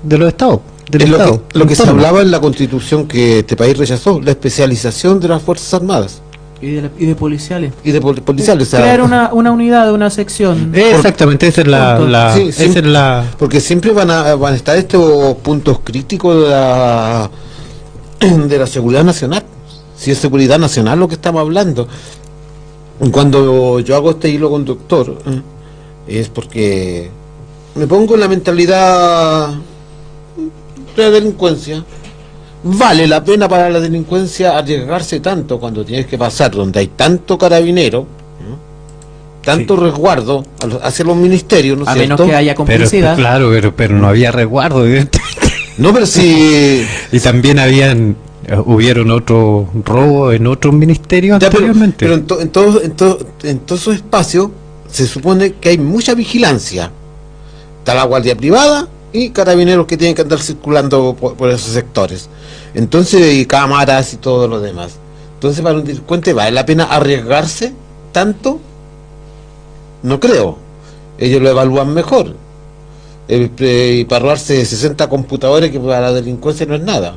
de los estados. Del Es lo estado, que, lo que se hablaba en la constitución que este país rechazó, la especialización de las Fuerzas Armadas Y de, y de policiales. y de pol- policiales. o sea, Crear una, una unidad, una sección. Exactamente, esa es la, la- Sí, esa sí. es la Porque siempre van a, van a estar estos puntos críticos de la, de la seguridad nacional. Si es seguridad nacional lo que estamos hablando. Cuando yo hago este hilo conductor, eh, es porque me pongo en la mentalidad de la delincuencia. Vale la pena para la delincuencia arriesgarse tanto cuando tienes que pasar donde hay tanto carabinero, ¿no? tanto resguardo a los- hacia los ministerios, ¿no es a menos que haya pero complicidad. claro, pero, pero no había resguardo evidentemente. No, pero si. y también habían eh, hubieron otro robo en otros ministerios pero, anteriormente. pero en, to- en todo- en to- en todos esos espacios se supone que hay mucha vigilancia. Está la guardia privada y carabineros que tienen que andar circulando por, por esos sectores. Entonces, y cámaras y todo lo demás. Entonces, para un delincuente, ¿vale la pena arriesgarse tanto? No creo. Ellos lo evalúan mejor. El, y para robarse 60 computadores que para la delincuencia no es nada.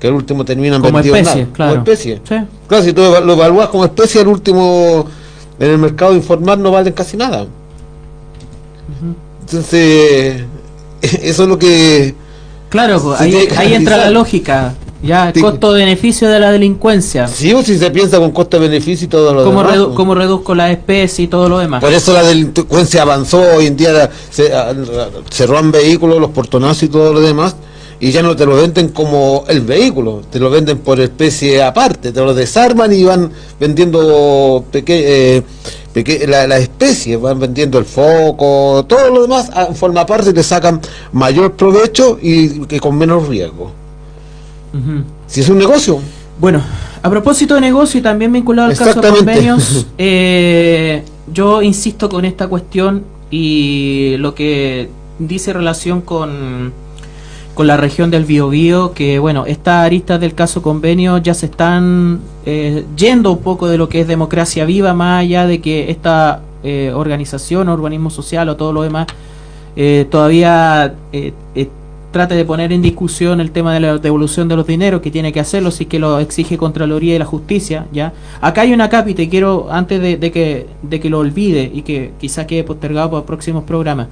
Que al último terminan como especie, nada. claro. Como especie. Sí. Claro, si tú lo evalúas como especie, al último en el mercado informal no valen casi nada. Entonces, eso es lo que. Claro, ahí, entra la lógica. Ya, Sí. costo-beneficio de la delincuencia. Sí, o si se piensa con costo-beneficio y todo lo Cómo, demás. redu- pues. cómo reduzco la especie y todo lo demás. Por eso la delincuencia avanzó hoy en día, se, a- se roban vehículos, los portonazos y todo lo demás, y ya no te lo venden como el vehículo, te lo venden por especie aparte, te lo desarman y van vendiendo peque- eh, peque- la, la especie, van vendiendo el foco, todo lo demás ah, forma aparte y le sacan mayor provecho y que con menos riesgo. Si es un negocio, Bueno, a propósito de negocio y también vinculado al caso de convenios, eh, yo insisto con esta cuestión y lo que dice relación con, con la región del Biobío, que bueno, estas aristas del caso convenio ya se están eh, yendo un poco de lo que es democracia viva, más allá de que esta eh, organización, organismo social o todo lo demás, eh, todavía eh, eh, trate de poner en discusión el tema de la devolución de los dineros, que tiene que hacerlo, si que lo exige Contraloría y la Justicia, ¿ya? Acá hay una cápita y quiero, antes de, de que, de que lo olvide y que quizá quede postergado para próximos programas,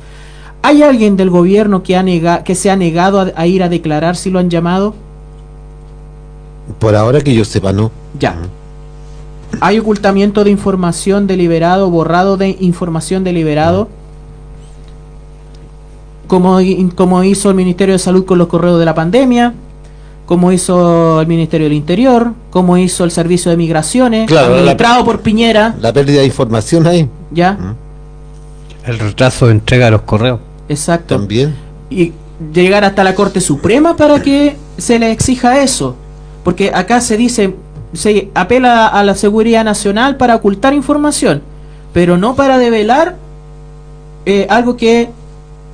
¿hay alguien del gobierno que, ha nega, que se ha negado a, a ir a declarar si lo han llamado? por ahora que yo sepa, no. Ya. ¿Hay ocultamiento de información deliberado, borrado de información deliberado? Como, hi- como hizo el Ministerio de Salud con los correos de la pandemia, como hizo el Ministerio del Interior, como hizo el Servicio de Migraciones, Claro, la- administrado por Piñera, La pérdida de información ahí ¿ya? el retraso de entrega de los correos. Exacto. también. y llegar hasta la Corte Suprema para que se le exija eso. Porque acá se dice, se apela a la seguridad nacional para ocultar información, pero no para develar eh, algo que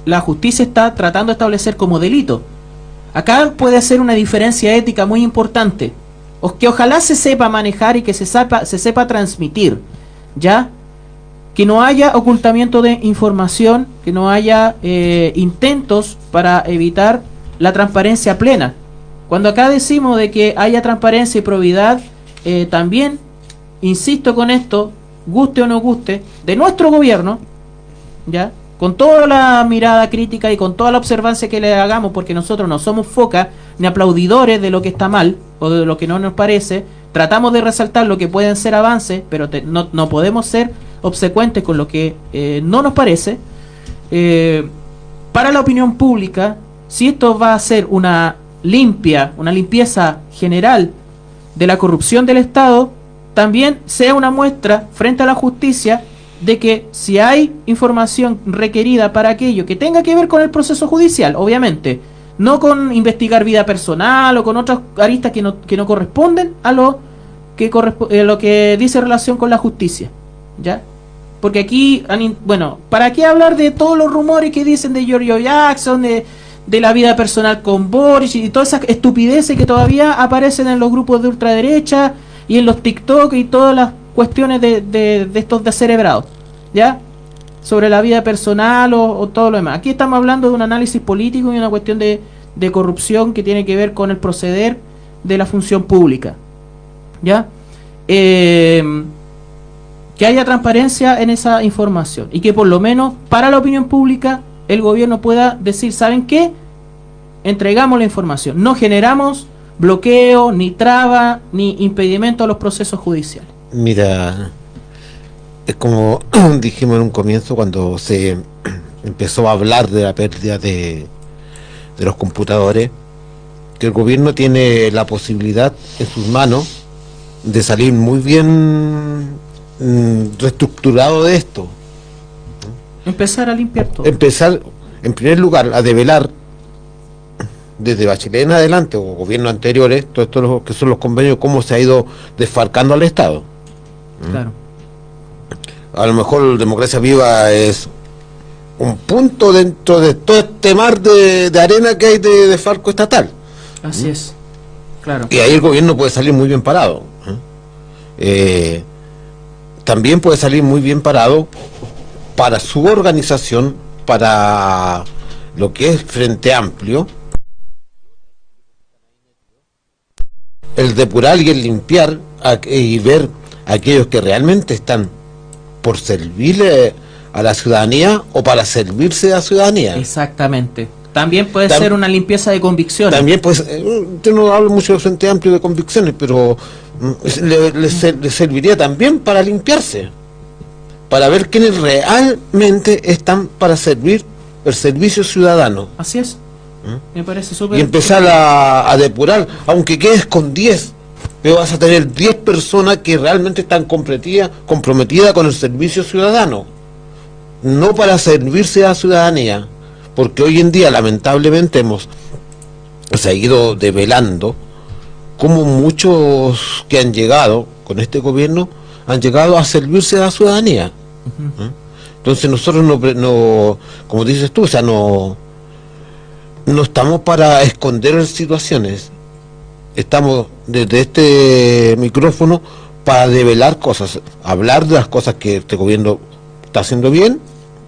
la justicia está tratando de establecer como delito. Acá puede ser una diferencia ética muy importante, o que ojalá se sepa manejar y que se sepa, se sepa transmitir, ¿ya? Que no haya ocultamiento de información, que no haya eh, intentos para evitar la transparencia plena. Cuando acá decimos de que haya transparencia y probidad, eh, también, insisto con esto, guste o no guste, de nuestro gobierno, ¿ya? Con toda la mirada crítica y con toda la observancia que le hagamos, porque nosotros no somos foca ni aplaudidores de lo que está mal o de lo que no nos parece, tratamos de resaltar lo que pueden ser avances, pero no, no podemos ser obsecuentes con lo que eh, no nos parece. Eh, para la opinión pública, si esto va a ser una limpia, una limpieza general de la corrupción del Estado, también sea una muestra frente a la justicia de que si hay información requerida para aquello que tenga que ver con el proceso judicial, obviamente, no con investigar vida personal o con otras aristas que no, que no corresponden a lo que, eh, lo que dice relación con la justicia, ¿ya? Porque aquí, bueno, ¿para qué hablar de todos los rumores que dicen de Giorgio Jackson, de, de la vida personal con Boris y todas esas estupideces que todavía aparecen en los grupos de ultraderecha y en los TikTok y todas las cuestiones de, de, de estos descerebrados? ¿Ya? Sobre la vida personal o, o todo lo demás. Aquí estamos hablando de un análisis político y una cuestión de, de corrupción que tiene que ver con el proceder de la función pública. ¿Ya? Eh, que haya transparencia en esa información y que por lo menos para la opinión pública el gobierno pueda decir, ¿saben qué? Entregamos la información, no generamos bloqueo, ni traba, ni impedimento a los procesos judiciales. Mira, es como dijimos en un comienzo cuando se empezó a hablar de la pérdida de, de los computadores, que el gobierno tiene la posibilidad en sus manos de salir muy bien mm, reestructurado de esto. Empezar a limpiar todo. Empezar, en primer lugar, a develar desde Bachelet en adelante, o gobiernos anteriores, todo esto que son los convenios, cómo se ha ido desfalcando al Estado. Claro. a lo mejor Democracia Viva es un punto dentro de todo este mar de, de arena que hay de, de falco estatal. Así es. Claro. Y ahí el gobierno puede salir muy bien parado. ¿eh? Eh, también puede salir muy bien parado para su organización, para lo que es Frente Amplio, el depurar y el limpiar y ver a aquellos que realmente están por servirle a la ciudadanía o para servirse a la ciudadanía. Exactamente. También puede Tam- ser una limpieza de convicciones. También, pues, yo no hablo mucho del Frente Amplio de convicciones, pero le, le ser- le serviría también para limpiarse, para ver quiénes realmente están para servir el servicio ciudadano Así es. Me parece súper. y empezar a, a depurar, aunque quedes con 10, pero vas a tener 10 personas que realmente están comprometidas comprometidas con el servicio ciudadano, no para servirse a la ciudadanía, porque hoy en día lamentablemente hemos seguido develando como muchos que han llegado con este gobierno han llegado a servirse a la ciudadanía. ¿Eh? Entonces nosotros no, no, como dices tú, o sea, no, no estamos para esconder situaciones. Estamos desde este micrófono para develar cosas, hablar de las cosas que este gobierno está haciendo bien,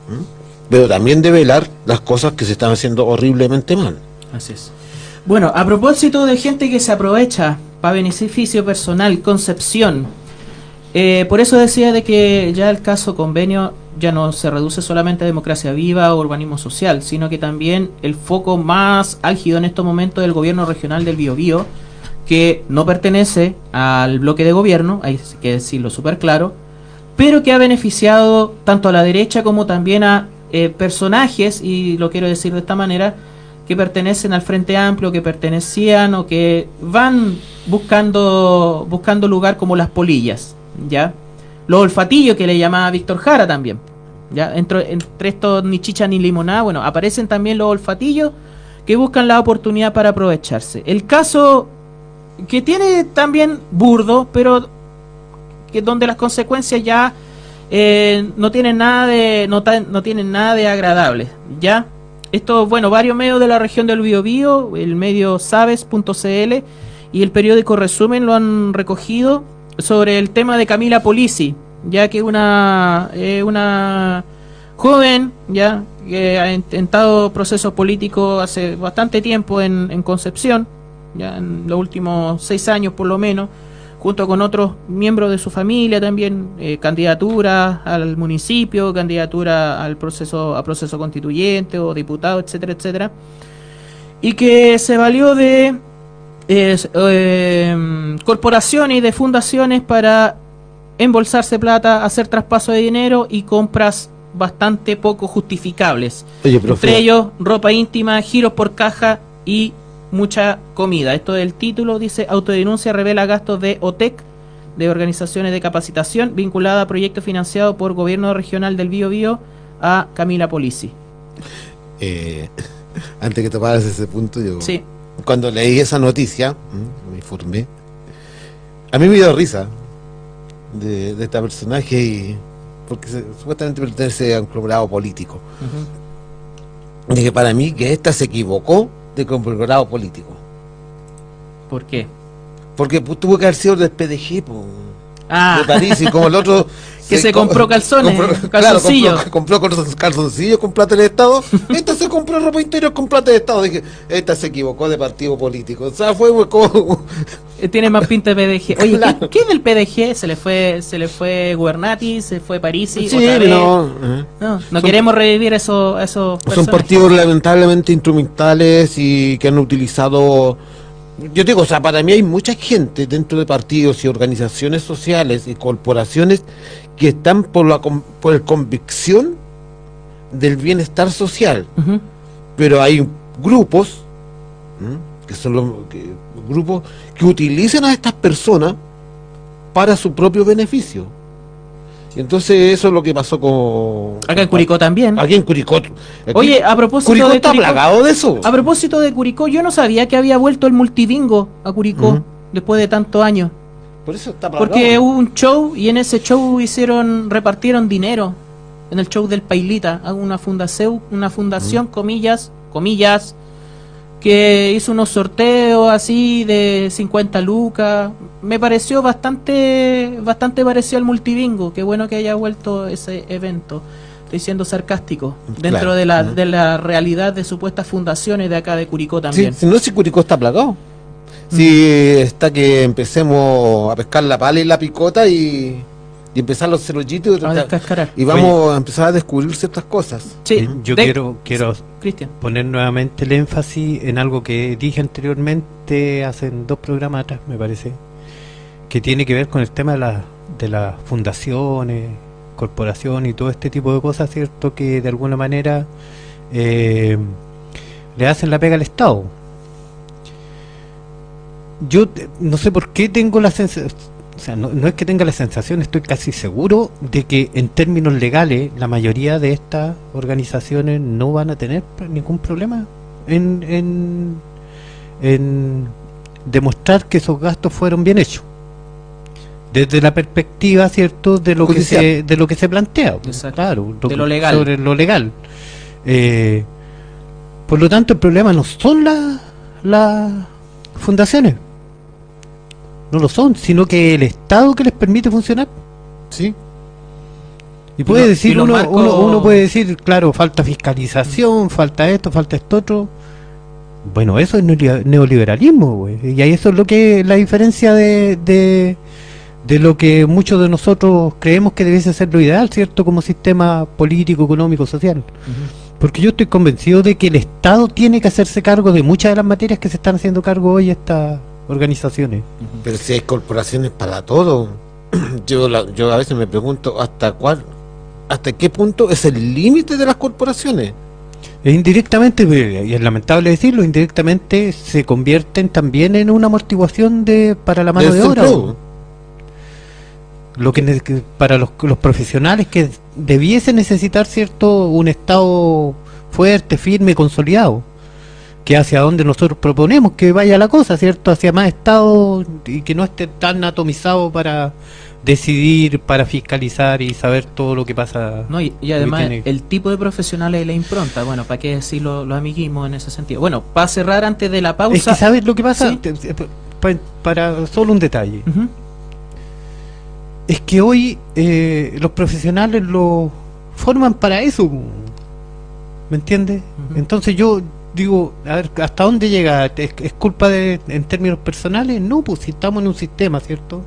¿m? pero también develar las cosas que se están haciendo horriblemente mal. Así es. Bueno, a propósito de gente que se aprovecha para beneficio personal, Concepción. Eh, por eso decía de que ya el caso convenio ya no se reduce solamente a democracia viva o urbanismo social, sino que también el foco más álgido en estos momentos del gobierno regional del Biobío, que no pertenece al bloque de gobierno, hay que decirlo súper claro, pero que ha beneficiado tanto a la derecha como también a eh, personajes, y lo quiero decir de esta manera, que pertenecen al Frente Amplio, que pertenecían o que van buscando buscando lugar como las polillas, ¿ya? Los olfatillos que le llamaba Víctor Jara también, ¿ya? Entre, entre estos ni chicha ni limonada, bueno, aparecen también los olfatillos que buscan la oportunidad para aprovecharse. El caso que tiene también burdo, pero que donde las consecuencias ya eh, no tienen nada de no, no tienen nada de agradable, ¿ya? Esto, bueno, varios medios de la región del Biobío, el medio sabes.cl y el periódico Resumen lo han recogido sobre el tema de Camila Polisi, ya que una eh, una joven, ya que ha intentado procesos políticos hace bastante tiempo en, en Concepción, ya en los últimos seis años por lo menos, junto con otros miembros de su familia también, eh, candidatura al municipio, candidatura al proceso, a proceso constituyente o diputado, etcétera, etcétera, y que se valió de eh, eh, corporaciones y de fundaciones para embolsarse plata, hacer traspaso de dinero y compras bastante poco justificables. Oye. Entre ellos, ropa íntima, giros por caja y mucha comida. Esto del título dice autodenuncia revela gastos de OTEC de organizaciones de capacitación vinculada a proyectos financiados por gobierno regional del Bío Bío a Camila Polisi. Eh, antes que tomaras ese punto, yo Sí, cuando leí esa noticia, mm, me informé, a mí me dio risa de, de este personaje y porque se- supuestamente pertenece a un conglomerado político. Dije, para mí que esta se equivocó de conglomerado político. ¿Por qué? Porque tuvo que haber sido del PDG, po, Ah, de París, y como el otro... Que se compró calzones, calzoncillos. compró, calzoncillos con plata del Estado. Esta se compró ropa interior con plata del Estado. Dije, esta se equivocó de partido político. O sea, fue como... eh, tiene más pinta de PDG. Oye, ¿qué- Claro. ¿qué, es del PDG? Se le fue, se le fue Gubernati, se fue Parisi, Sí, otra vez. no, eh. No, no Son- queremos revivir eso, esos Son personajes. partidos lamentablemente instrumentales y que han utilizado. Yo digo, o sea, para mí hay mucha gente dentro de partidos y organizaciones sociales y corporaciones que están por la por la convicción del bienestar social, pero hay grupos ¿m? que son los que- grupos que utilizan a estas personas para su propio beneficio. Y entonces eso es lo que pasó con Acá en Curicó también. Aquí en Curicó. Aquí- Oye, a propósito Curicó de está Curicó, plagado de eso. a propósito de Curicó, yo no sabía que había vuelto el multibingo a Curicó después de tantos años. Por eso está plagado. Porque hubo un show y en ese show hicieron, repartieron dinero. En el show del Pailita, una fundación, una fundación, comillas, comillas, que hizo unos sorteos así de 50 lucas. Me pareció bastante, bastante parecido al multibingo. Qué bueno que haya vuelto ese evento. Estoy siendo sarcástico. Dentro de la, de la realidad de supuestas fundaciones de acá de Curicó Sí, también. si no, si Curicó está plagado. Si está que empecemos a pescar la pala y la picota y, y empezar los cebollitos y, A descascarar. y vamos a empezar a descubrir ciertas cosas. Sí, yo de- quiero, quiero Cristian. poner nuevamente el énfasis en algo que dije anteriormente, hace dos programas atrás, me parece, que tiene que ver con el tema de, la, de las fundaciones, corporaciones y todo este tipo de cosas, ¿cierto? Que de alguna manera eh, le hacen la pega al Estado. Yo eh, no sé por qué tengo la sensación, sea, no, no es que tenga la sensación, estoy casi seguro de que en términos legales la mayoría de estas organizaciones no van a tener ningún problema en, en, en demostrar que esos gastos fueron bien hechos. Desde la perspectiva, ¿cierto?, de lo que se, de lo que se plantea. Exacto. Claro, De lo legal. Sobre lo legal. Eh, por lo tanto, el problema no son las las fundaciones. No lo son, sino que el Estado que les permite funcionar. Sí. Y puede lo- decir y uno, marcos- uno, uno puede decir, claro, falta fiscalización, falta esto, falta esto otro. Bueno, eso es neoli- neoliberalismo, güey. Y ahí eso es lo que la diferencia de, de, de lo que muchos de nosotros creemos que debiese ser lo ideal, ¿cierto? Como sistema político, económico, social. Porque yo estoy convencido de que el Estado tiene que hacerse cargo de muchas de las materias que se están haciendo cargo hoy estas organizaciones. Pero si hay corporaciones para todo. Yo, la- yo a veces me pregunto hasta cuál, hasta qué punto es el límite de las corporaciones. E indirectamente, eh, y es lamentable decirlo, indirectamente se convierten también en una amortiguación de para la mano Del de obra. Lo que, para los, los profesionales que debiese necesitar cierto un estado fuerte, firme, consolidado, que hacia donde nosotros proponemos que vaya la cosa, cierto, hacia más estado y que no esté tan atomizado para decidir, para fiscalizar y saber todo lo que pasa. No, y, y además el tipo de profesionales y la impronta, bueno, ¿para qué decir los lo amiguismos en ese sentido? Bueno, para cerrar antes de la pausa... Es que sabes lo que pasa, Sí. Para solo un detalle. Es que hoy eh, los profesionales lo forman para eso. ¿Me entiendes? Entonces yo digo, a ver, ¿hasta dónde llega? ¿Es, es culpa de, en términos personales? No, pues si estamos en un sistema, ¿cierto?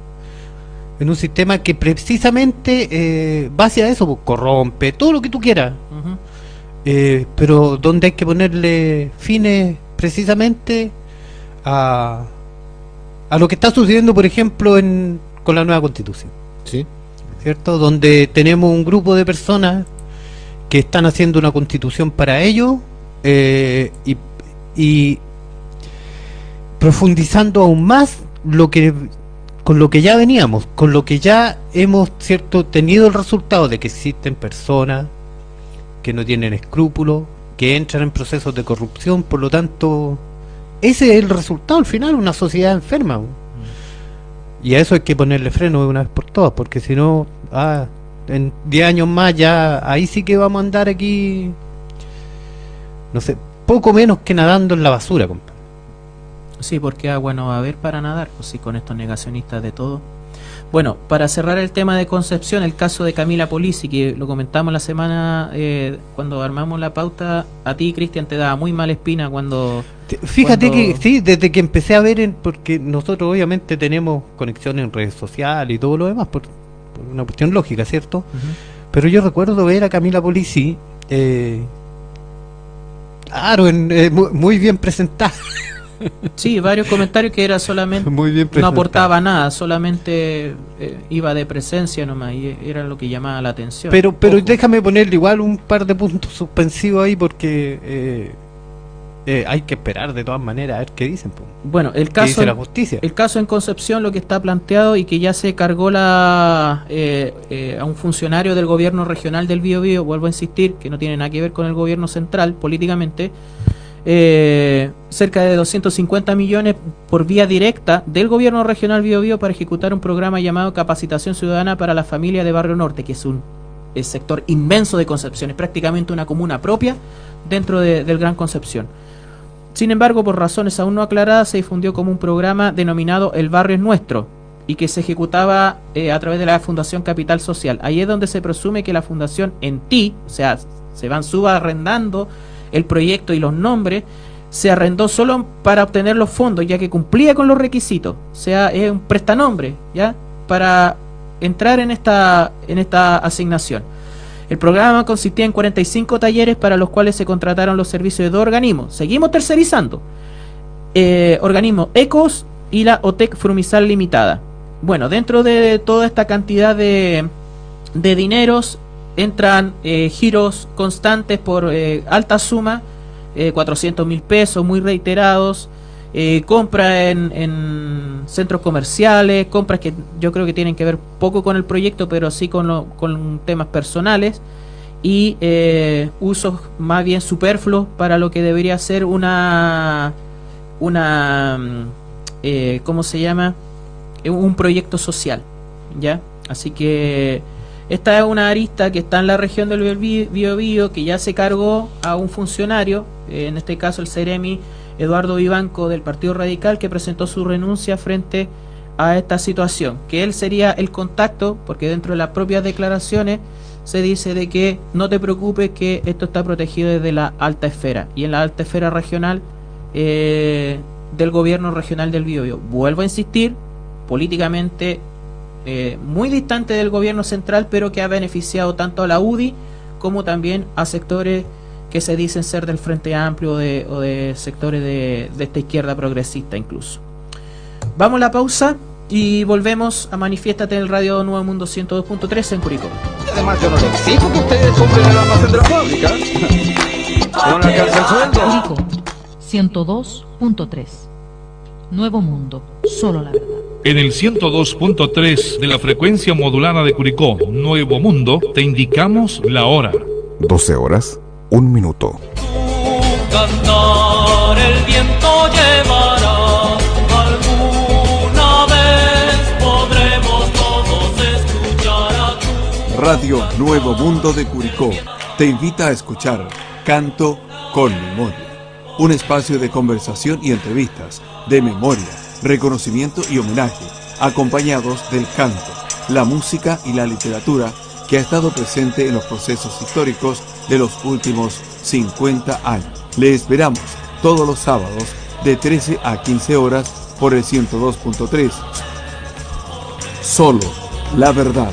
En un sistema que precisamente eh, va hacia eso, pues, corrompe, todo lo que tú quieras. Eh, pero donde hay que ponerle fines precisamente a, a lo que está sucediendo, por ejemplo, en, con la nueva constitución. Sí. ¿cierto? Donde tenemos un grupo de personas que están haciendo una constitución para ellos eh, y, y profundizando aún más lo que con lo que ya veníamos, con lo que ya hemos cierto tenido el resultado de que existen personas que no tienen escrúpulos, que entran en procesos de corrupción, por lo tanto, ese es el resultado al final, una sociedad enferma. Y a eso hay que ponerle freno de una vez por todas, porque si no, ah, en 10 años más ya, ahí sí que vamos a andar aquí, no sé, poco menos que nadando en la basura, compadre. Sí, porque agua no va a haber para nadar, pues sí, con estos negacionistas de todo. Bueno, para cerrar el tema de Concepción, el caso de Camila Polisi, que lo comentamos la semana eh, cuando armamos la pauta, a ti, Cristian, te daba muy mala espina cuando... Te- Fíjate Cuando- que sí, desde que empecé a ver, en- porque nosotros obviamente tenemos conexión en redes sociales y todo lo demás, por, por una cuestión lógica, ¿cierto? Pero yo recuerdo ver a Camila Polisi, eh, claro, en, eh, muy, muy bien presentada. Sí, varios comentarios que era solamente... Muy bien No aportaba nada, solamente eh, iba de presencia nomás y era lo que llamaba la atención. Pero, pero Ojo. déjame ponerle igual un par de puntos suspensivos ahí porque eh, hay que esperar de todas maneras a ver qué dicen. po. Bueno, el ¿Qué caso... dice la justicia? El caso en Concepción, lo que está planteado y que ya se cargó la eh, eh, a un funcionario del gobierno regional del Biobío, vuelvo a insistir, que no tiene nada que ver con el gobierno central políticamente, eh, cerca de 250 millones por vía directa del gobierno regional Biobío para ejecutar un programa llamado Capacitación Ciudadana para la Familia de Barrio Norte, que es un sector inmenso de Concepción, es prácticamente una comuna propia dentro de- del Gran Concepción. Sin embargo, por razones aún no aclaradas, se difundió como un programa denominado El Barrio es Nuestro y que se ejecutaba eh, a través de la Fundación Capital Social. Ahí es donde se presume que la Fundación en ti, o sea, se van subarrendando el proyecto y los nombres, se arrendó solo para obtener los fondos, ya que cumplía con los requisitos. O sea, es un prestanombre, ¿ya? Para entrar en esta, en esta asignación. El programa consistía en 45 talleres para los cuales se contrataron los servicios de dos organismos. Seguimos tercerizando. Eh, organismo ECOS y la OTEC Frumisal Limitada. Bueno, dentro de toda esta cantidad de, de dineros entran eh, giros constantes por eh, alta suma, eh, 400 mil pesos muy reiterados, eh, compra en, en centros comerciales, compras que yo creo que tienen que ver poco con el proyecto, pero sí con, lo- con temas personales y eh, usos más bien superfluos para lo que debería ser una una mm, eh, ¿cómo se llama? Eh, un proyecto social, ¿ya? Así que esta es una arista que está en la región del Bi- Biobío que ya se cargó a un funcionario, en este caso el Ceremi Eduardo Vivanco del Partido Radical, que presentó su renuncia frente a esta situación, que él sería el contacto, porque dentro de las propias declaraciones se dice de que no te preocupes que esto está protegido desde la alta esfera y en la alta esfera regional eh, del gobierno regional del Biobío. Vuelvo a insistir, políticamente eh, muy distante del gobierno central, pero que ha beneficiado tanto a la UDI como también a sectores que se dicen ser del Frente Amplio o de, o de sectores de, de esta izquierda progresista incluso. Vamos a la pausa y volvemos a Manifiéstate en el Radio Nuevo Mundo 102.3 en Curicó. Además, yo no le exijo que ustedes compren el almacén de la fábrica. No le alcanza el sueldo. Curicó 102.3 Nuevo Mundo, solo la verdad. En el 102.3 de la frecuencia modulada de Curicó, Nuevo Mundo, te indicamos la hora. 12 horas, 1 minuto. cantar el viento llevará. Alguna vez podremos todos escuchar a tu Radio Nuevo Mundo de Curicó te invita a escuchar Canto con Memoria, un espacio de conversación y entrevistas, de memoria, reconocimiento y homenaje, acompañados del canto, la música y la literatura que ha estado presente en los procesos históricos de los últimos 50 años. Le esperamos todos los sábados de 13 a 15 horas por el 102.3. Solo la verdad.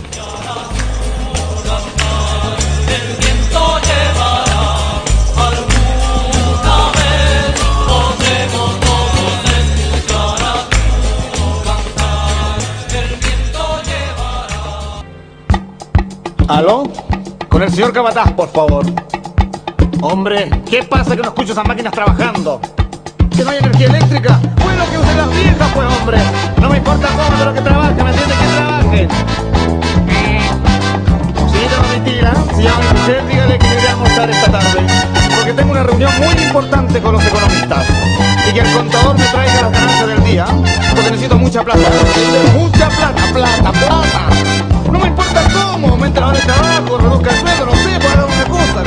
¿Aló? Con el señor Cabataz, por favor. Hombre, ¿qué pasa que no escucho esas máquinas trabajando? ¿Que no hay energía eléctrica? Bueno, que usen las viejas, pues, hombre. No me importa cómo, pero que trabaje, ¿me entiende? Que trabaje. Señorita, no mentira. Si llama a usted, dígale que quería almorzar esta tarde. Porque tengo una reunión muy importante con los economistas. Y que el contador me traiga las ganancias del día. Porque necesito mucha plata. Mucha plata, plata, plata. No me importa cómo, mientras ahora el trabajo, reduzca el sueldo, no sé, por alguna cosa.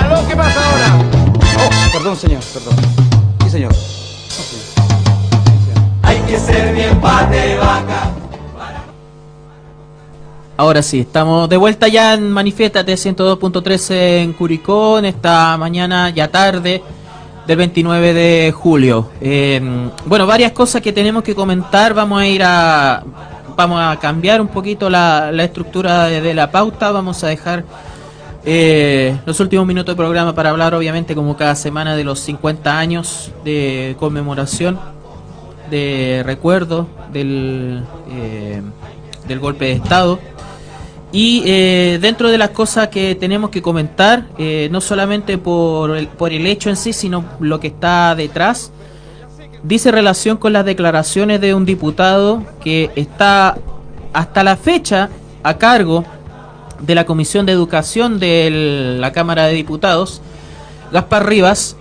¿Aló? ¿Qué pasa ahora? Oh, perdón, señor, perdón. Sí, señor. Hay que ser bien de vaca. Ahora sí, estamos de vuelta ya en Manifiéstate 102.13 en Curicó, en esta mañana ya tarde del 29 de julio. Eh, bueno, varias cosas que tenemos que comentar, vamos a ir a Vamos a cambiar un poquito la, estructura de, la pauta, vamos a dejar eh, los últimos minutos de programa para hablar, obviamente, como cada semana, de los 50 años de conmemoración, de recuerdo del, eh, golpe de Estado. Y eh, dentro de las cosas que tenemos que comentar, no solamente por el, por el hecho en sí, sino lo que está detrás, dice relación con las declaraciones de un diputado que está hasta la fecha a cargo de la Comisión de Educación de la Cámara de Diputados, Gaspar Rivas,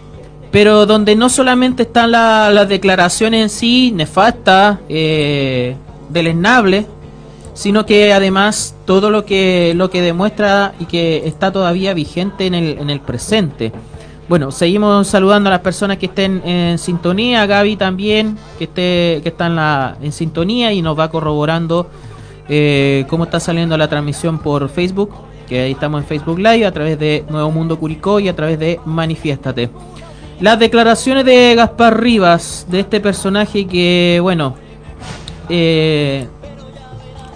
pero donde no solamente están la- las declaraciones en sí nefastas, eh, deleznables, sino que además todo lo que lo que demuestra y que está todavía vigente en el, en el presente. Bueno, seguimos saludando a las personas que estén en sintonía, Gaby también, que esté que está en, la, en sintonía y nos va corroborando eh, cómo está saliendo la transmisión por Facebook, que ahí estamos en Facebook Live, a través de Nuevo Mundo Curicó y a través de Manifiéstate. Las declaraciones de Gaspar Rivas, de este personaje que, bueno, eh,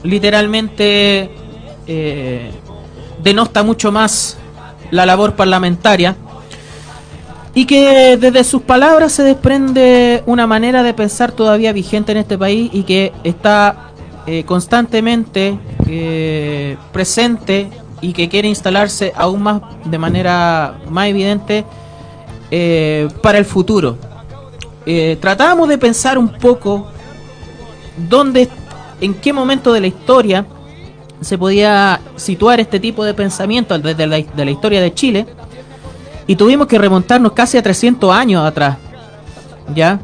literalmente eh, denosta mucho más la labor parlamentaria y que desde sus palabras se desprende una manera de pensar todavía vigente en este país y que está eh, constantemente eh, presente y que quiere instalarse aún más de manera más evidente eh, para el futuro. Tratábamos de pensar un poco dónde, en qué momento de la historia se podía situar este tipo de pensamiento desde de la historia de Chile y tuvimos que remontarnos casi a 300 años atrás. ¿Ya?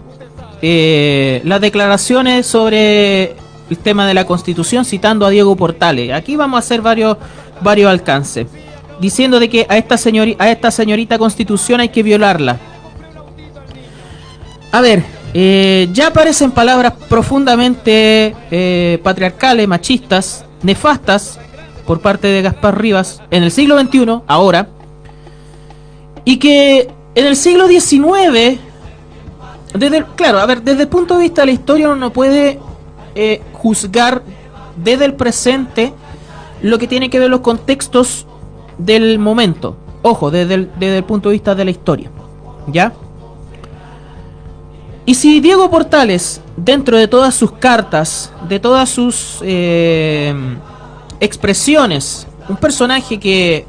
Eh, las declaraciones sobre el tema de la Constitución citando a Diego Portales. Aquí vamos a hacer varios varios alcances. Diciendo de que a esta, señori- a esta señorita Constitución hay que violarla. A ver, eh, ya aparecen palabras profundamente eh, patriarcales, machistas, nefastas por parte de Gaspar Rivas en el siglo XXI, ahora, y que en el siglo XIX, desde claro, a ver, desde el punto de vista de la historia uno no puede eh, juzgar desde el presente lo que tiene que ver los contextos del momento. Ojo, desde el, desde el punto de vista de la historia. ¿Ya? Y si Diego Portales, dentro de todas sus cartas, de todas sus eh, expresiones, un personaje que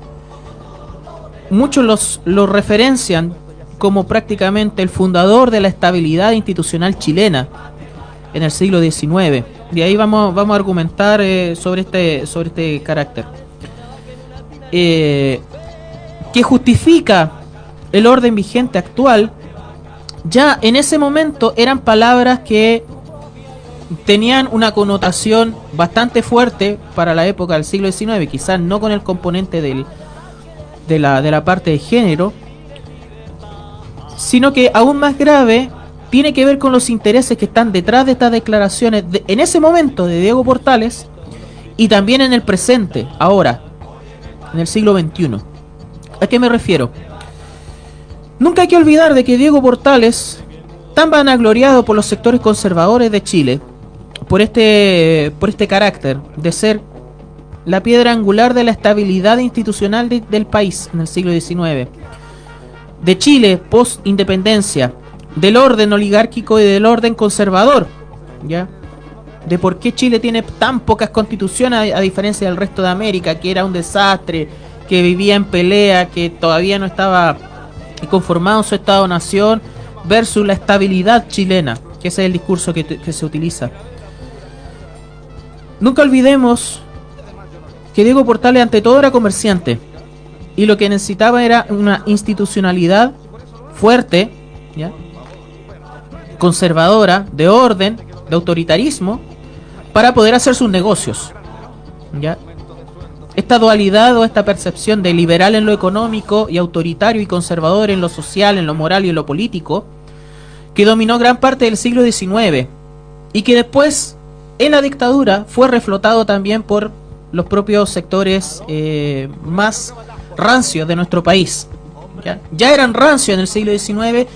muchos los, lo referencian como prácticamente el fundador de la estabilidad institucional chilena en el siglo XIX. De ahí vamos, vamos a argumentar eh, sobre, este, sobre este carácter. Eh, que justifica el orden vigente actual, ya en ese momento eran palabras que tenían una connotación bastante fuerte para la época del siglo XIX, quizás no con el componente del, de, la, de la parte de género, sino que aún más grave tiene que ver con los intereses que están detrás de estas declaraciones de- en ese momento de Diego Portales y también en el presente, ahora, en el siglo XXI. ¿A qué me refiero? Nunca hay que olvidar de que Diego Portales, tan vanagloriado por los sectores conservadores de Chile, por este, por este carácter de ser la piedra angular de la estabilidad institucional de- del país en el siglo XIX, de Chile post independencia, del orden oligárquico y del orden conservador, ¿ya? De por qué Chile tiene tan pocas constituciones a, diferencia del resto de América, que era un desastre, que vivía en pelea, que todavía no estaba conformado su Estado-nación, versus la estabilidad chilena, que ese es el discurso que, que se utiliza. Nunca olvidemos que Diego Portales ante todo era comerciante y lo que necesitaba era una institucionalidad fuerte, ¿ya? conservadora, de orden, de autoritarismo, para poder hacer sus negocios. ¿ya? Esta dualidad o esta percepción de liberal en lo económico y autoritario y conservador en lo social, en lo moral y en lo político, que dominó gran parte del siglo XIX y que después en la dictadura fue reflotado también por los propios sectores eh, más rancios de nuestro país. ¿ya? Eran rancios en el siglo XIX,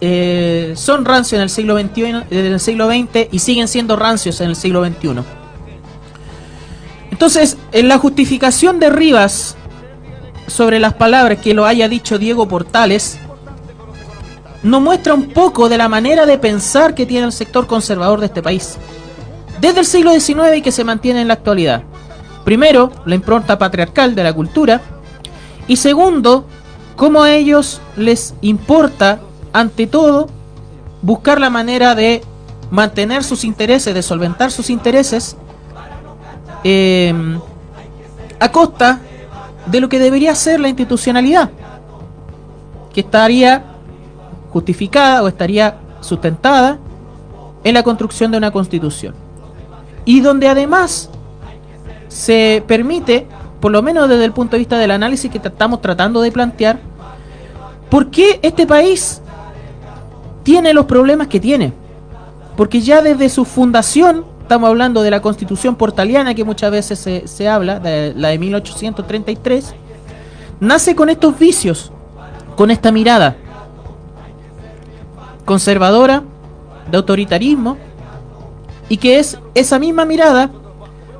eh, son rancios en el siglo XXI, en el siglo XX y siguen siendo rancios en el siglo XXI. Entonces, en la justificación de Rivas sobre las palabras que lo haya dicho Diego Portales, nos muestra un poco de la manera de pensar que tiene el sector conservador de este país. Desde el siglo XIX y que se mantiene en la actualidad. Primero, la impronta patriarcal de la cultura. Y segundo, cómo a ellos les importa, ante todo, buscar la manera de mantener sus intereses, de solventar sus intereses, eh, a costa de lo que debería ser la institucionalidad, que estaría justificada o estaría sustentada en la construcción de una constitución. Y donde además se permite, por lo menos desde el punto de vista del análisis que estamos tratando de plantear, por qué este país tiene los problemas que tiene. Porque ya desde su fundación, estamos hablando de la constitución portaliana que muchas veces se, se habla, de la de 1833, nace con estos vicios, con esta mirada conservadora, de autoritarismo, y que es esa misma mirada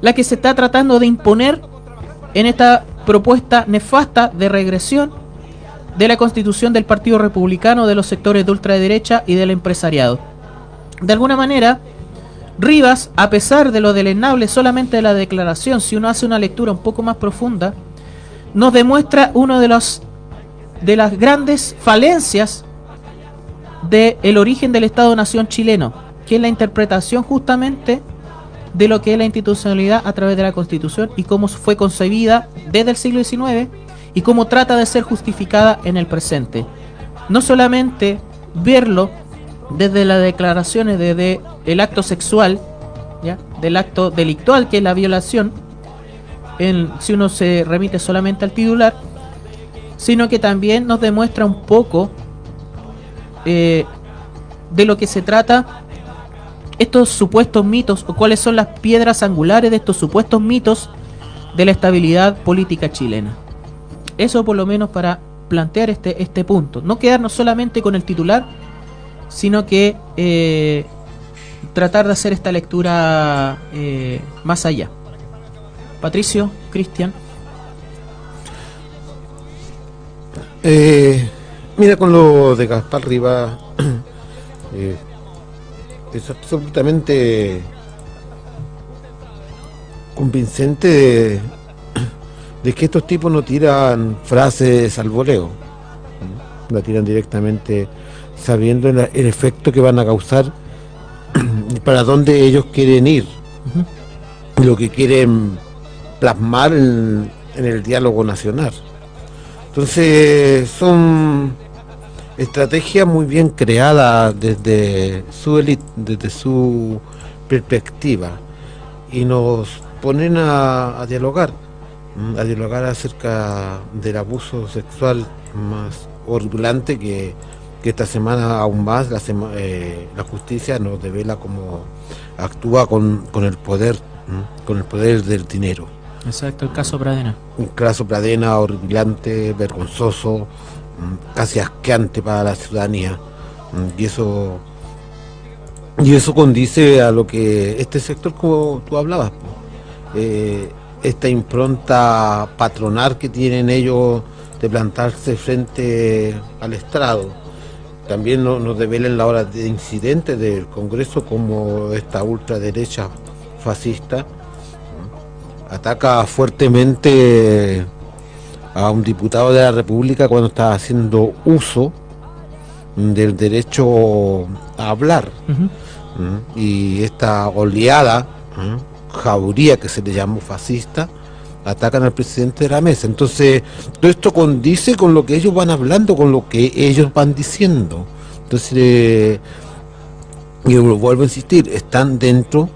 la que se está tratando de imponer en esta propuesta nefasta de regresión de la constitución del Partido Republicano, de los sectores de ultraderecha y del empresariado. De alguna manera, Rivas, a pesar de lo deleznable solamente de la declaración, si uno hace una lectura un poco más profunda, nos demuestra uno de los de las grandes falencias del el origen del Estado-Nación chileno, que es la interpretación justamente de lo que es la institucionalidad a través de la Constitución y cómo fue concebida desde el siglo XIX y cómo trata de ser justificada en el presente. No solamente verlo desde las declaraciones de, el acto sexual, ¿ya? del acto delictual que es la violación, en, si uno se remite solamente al titular, sino que también nos demuestra un poco eh, de lo que se trata estos supuestos mitos o cuáles son las piedras angulares de estos supuestos mitos de la estabilidad política chilena. Eso por lo menos para plantear este, este punto. No quedarnos solamente con el titular, sino que eh, tratar de hacer esta lectura eh, más allá. Patricio, Cristian. Eh, mira, con lo de Gaspar Riva, eh, es absolutamente convincente de, de que estos tipos no tiran frases al voleo, la tiran directamente sabiendo el, el efecto que van a causar y para dónde ellos quieren ir, lo que quieren plasmar en, en el diálogo nacional. Entonces son estrategias muy bien creadas desde su élite, desde su perspectiva y nos ponen a, a dialogar, mm, a dialogar acerca del abuso sexual más horripilante que, que esta semana aún más la, sema- eh, la justicia nos devela cómo actúa con, con el poder, ¿m? con el poder del dinero. Exacto, el caso Pradena. Un caso Pradena horripilante, vergonzoso, mm, casi asqueante para la ciudadanía. Mm, Y eso y eso condice a lo que este sector, como tú hablabas, eh, esta impronta patronal que tienen ellos de plantarse frente al estrado. También no- nos develen la hora de incidentes del Congreso como esta ultraderecha fascista ataca fuertemente a un diputado de la República cuando está haciendo uso del derecho a hablar. ¿Mm? Y esta oleada, ¿Mm? jauría que se le llamó fascista, atacan al presidente de la mesa. Entonces, todo esto condice con lo que ellos van hablando, con lo que ellos van diciendo. Entonces, eh, y vuelvo a insistir, están dentro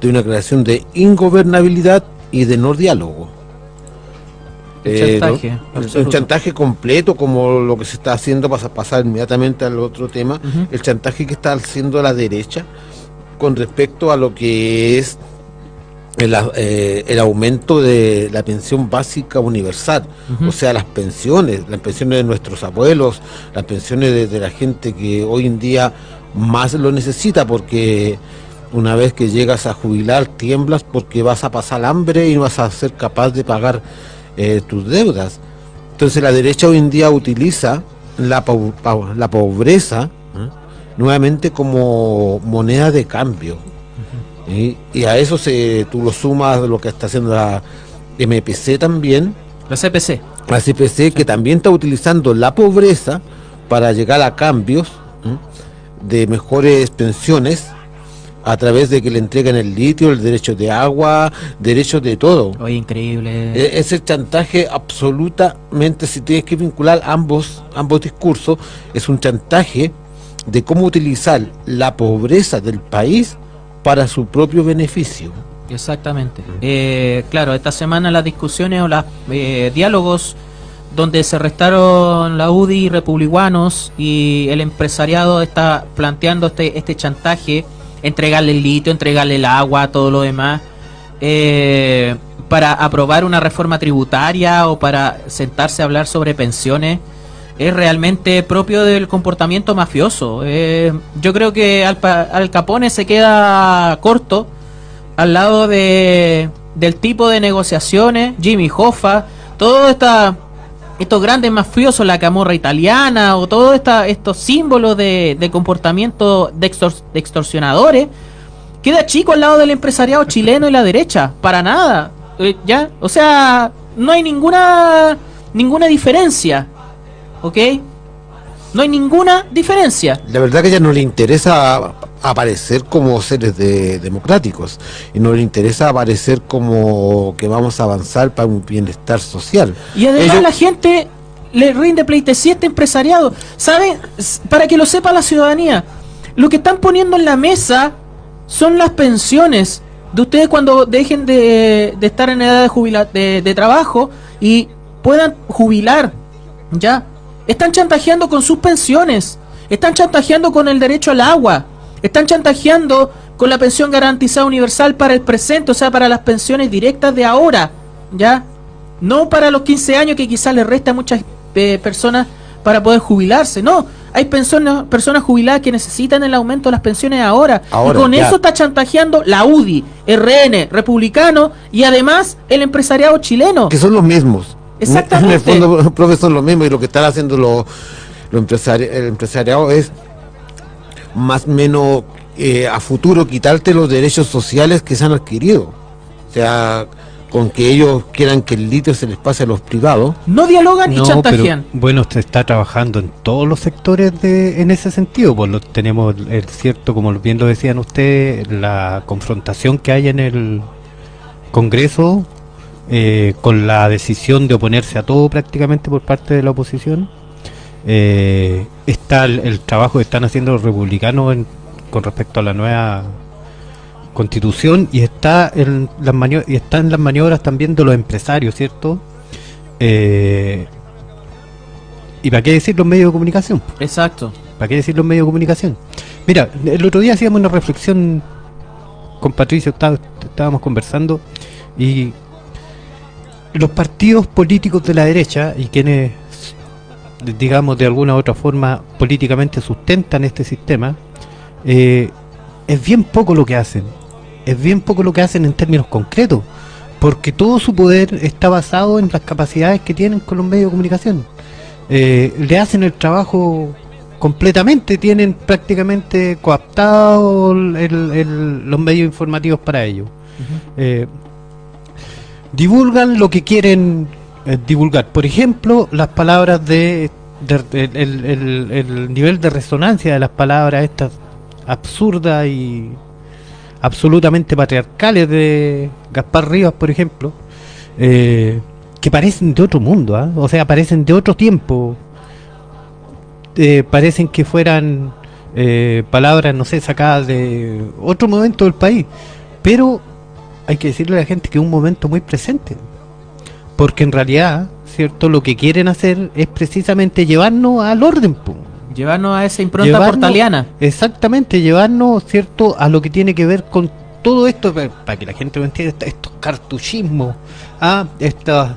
de una creación de ingobernabilidad y de no diálogo. El Eh, chantaje, ¿no? Un absoluto. chantaje completo como lo que se está haciendo para pasar inmediatamente al otro tema, el chantaje que está haciendo la derecha con respecto a lo que es el, eh, el aumento de la pensión básica universal, o sea, las pensiones, las pensiones de nuestros abuelos, las pensiones de, de la gente que hoy en día más lo necesita, porque una vez que llegas a jubilar tiemblas porque vas a pasar hambre y no vas a ser capaz de pagar eh, tus deudas. Entonces la derecha hoy en día utiliza la, po- la pobreza ¿eh? nuevamente como moneda de cambio. ¿sí? Y a eso se, tú lo sumas lo que está haciendo la MPC también, La CPC. la CPC, que también está utilizando la pobreza para llegar a cambios de mejores pensiones a través de que le entregan el litio, el derecho de agua, derechos de todo. Oye, increíble. E- Ese chantaje absolutamente, si tienes que vincular ambos, ambos discursos, es un chantaje de cómo utilizar la pobreza del país para su propio beneficio. Exactamente. Eh, claro, esta semana las discusiones o los diálogos donde se restaron la UDI republicanos y el empresariado está planteando este, este chantaje, entregarle el litio, entregarle el agua, todo lo demás, eh, para aprobar una reforma tributaria o para sentarse a hablar sobre pensiones, es realmente propio del comportamiento mafioso. Eh, yo creo que Al, Al Capone se queda corto al lado de del tipo de negociaciones, Jimmy Hoffa, todos esta, estos grandes mafiosos, la camorra italiana o todos estos símbolos de, de comportamiento de, extor- de extorsionadores, queda chico al lado del empresariado chileno y la derecha, para nada, Eh, ya, o sea, no hay ninguna ninguna diferencia, ¿ok? No hay ninguna diferencia. La verdad que a ella no le interesa aparecer como seres de- democráticos y no le interesa aparecer como que vamos a avanzar para un bienestar social. Y además Ellos- la gente le rinde pleitesía este empresariado. ¿Saben? Para que lo sepa la ciudadanía, lo que están poniendo en la mesa son las pensiones de ustedes cuando dejen de, de estar en edad de, jubila- de, de trabajo y puedan jubilar. ¿Ya? Están chantajeando con sus pensiones. Están chantajeando con el derecho al agua. Están chantajeando con la pensión garantizada universal para el presente, o sea, para las pensiones directas de ahora. ¿Ya? No para los 15 años que quizás le resta a muchas eh, personas para poder jubilarse. No, hay personas, personas jubiladas que necesitan el aumento de las pensiones ahora. Ahora, y con ya. eso está chantajeando la UDI, RN, republicano y además el empresariado chileno. que son los mismos. Exactamente. En el fondo, profe, son los mismos y lo que están haciendo los los empresari- el empresariado es más o menos eh, a futuro quitarte los derechos sociales que se han adquirido. O sea, con que ellos quieran que el litio se les pase a los privados. No dialogan y No, chantajean. pero, bueno, se está trabajando en todos los sectores de, en ese sentido. Pues lo, tenemos, el cierto, como bien lo decían ustedes, la confrontación que hay en el Congreso eh, con la decisión de oponerse a todo prácticamente por parte de la oposición. Eh, está el, el trabajo que están haciendo los republicanos en- con respecto a la nueva constitución y está en las y están las maniobras también de los empresarios, ¿cierto? Eh, ¿Y para qué decir los medios de comunicación? Exacto. ¿Para qué decir los medios de comunicación? Mira, el otro día hacíamos una reflexión con Patricio, está- estábamos conversando y los partidos políticos de la derecha y quienes, digamos, de alguna u otra forma políticamente sustentan este sistema, eh, es bien poco lo que hacen. Es bien poco lo que hacen en términos concretos, porque todo su poder está basado en las capacidades que tienen con los medios de comunicación. Eh, le hacen el trabajo completamente, tienen prácticamente coaptado el- el- los medios informativos para ello. Eh, divulgan lo que quieren eh, divulgar. Por ejemplo, las palabras de, el, el- el- el nivel de resonancia de las palabras estas absurdas y absolutamente patriarcales de Gaspar Rivas, por ejemplo, eh, que parecen de otro mundo, ¿ah? o sea, parecen de otro tiempo, eh, parecen que fueran palabras, no sé, sacadas de otro momento del país, pero hay que decirle a la gente que es un momento muy presente, porque en realidad, ¿cierto? Lo que quieren hacer es precisamente llevarnos al orden, po. Llevarnos a esa impronta Llevarnos- portaliana. Exactamente, llevarnos, ¿cierto?, a lo que tiene que ver con todo esto, pa- para que la gente lo entienda, estos cartuchismos, ah, estas,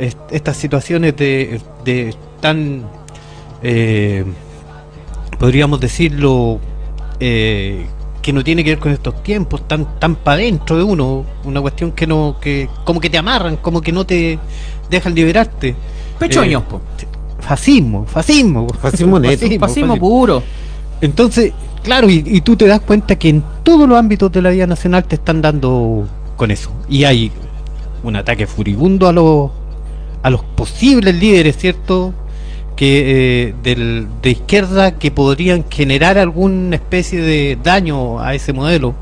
est- estas situaciones de, de tan, eh, podríamos decirlo, eh, que no tiene que ver con estos tiempos, tan, tan para dentro de uno, una cuestión que no, que como que te amarran, como que no te dejan liberarte. Pechoños, Eh, po. Fascismo, fascismo. Fascismo neto. Fascismo puro. Entonces, claro, y, y tú te das cuenta que en todos los ámbitos de la vida nacional te están dando con eso. Y hay un ataque furibundo a los a los posibles líderes, ¿cierto? Que eh, del, de izquierda que podrían generar alguna especie de daño a ese modelo.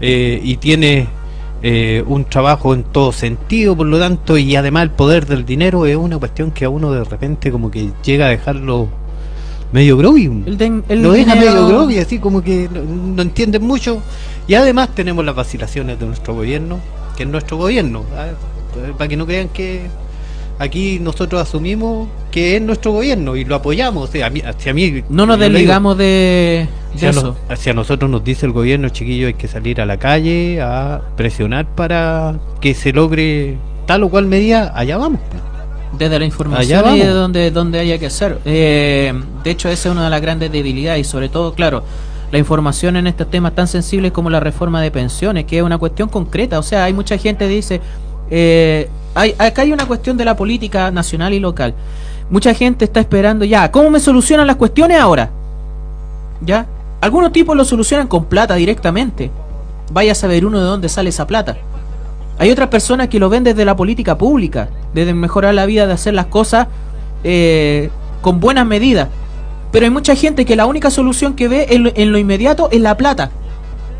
Eh, y tiene eh, un trabajo en todo sentido, por lo tanto, y además el poder del dinero es una cuestión que a uno de repente como que llega a dejarlo medio groggy. El den- el lo deja dinero- medio groggy, así como que no, no entienden mucho. Y además tenemos las vacilaciones de nuestro gobierno, que es nuestro gobierno, ¿ah? Para que no crean que aquí nosotros asumimos que es nuestro gobierno y lo apoyamos. O sea, a mí, si a mí- No nos desligamos de, de si a, eso. no- si a nosotros nos dice el gobierno, chiquillo, hay que salir a la calle a presionar para que se logre tal o cual medida, allá vamos. pues. Desde la Allá información y vamos. de donde, donde haya que hacer. Eh, de hecho, esa es una de las grandes debilidades y sobre todo, claro, la información en estos temas tan sensibles como la reforma de pensiones, que es una cuestión concreta. O sea, hay mucha gente que dice, eh, hay, acá hay una cuestión de la política nacional y local. Mucha gente está esperando ya, ¿cómo me solucionan las cuestiones ahora? ¿Ya? Algunos tipos lo solucionan con plata directamente. Vaya a saber uno de dónde sale esa plata. Hay otras personas que lo ven desde la política pública, desde mejorar la vida, de hacer las cosas eh, con buenas medidas. Pero hay mucha gente que la única solución que ve en lo, en lo inmediato es la plata.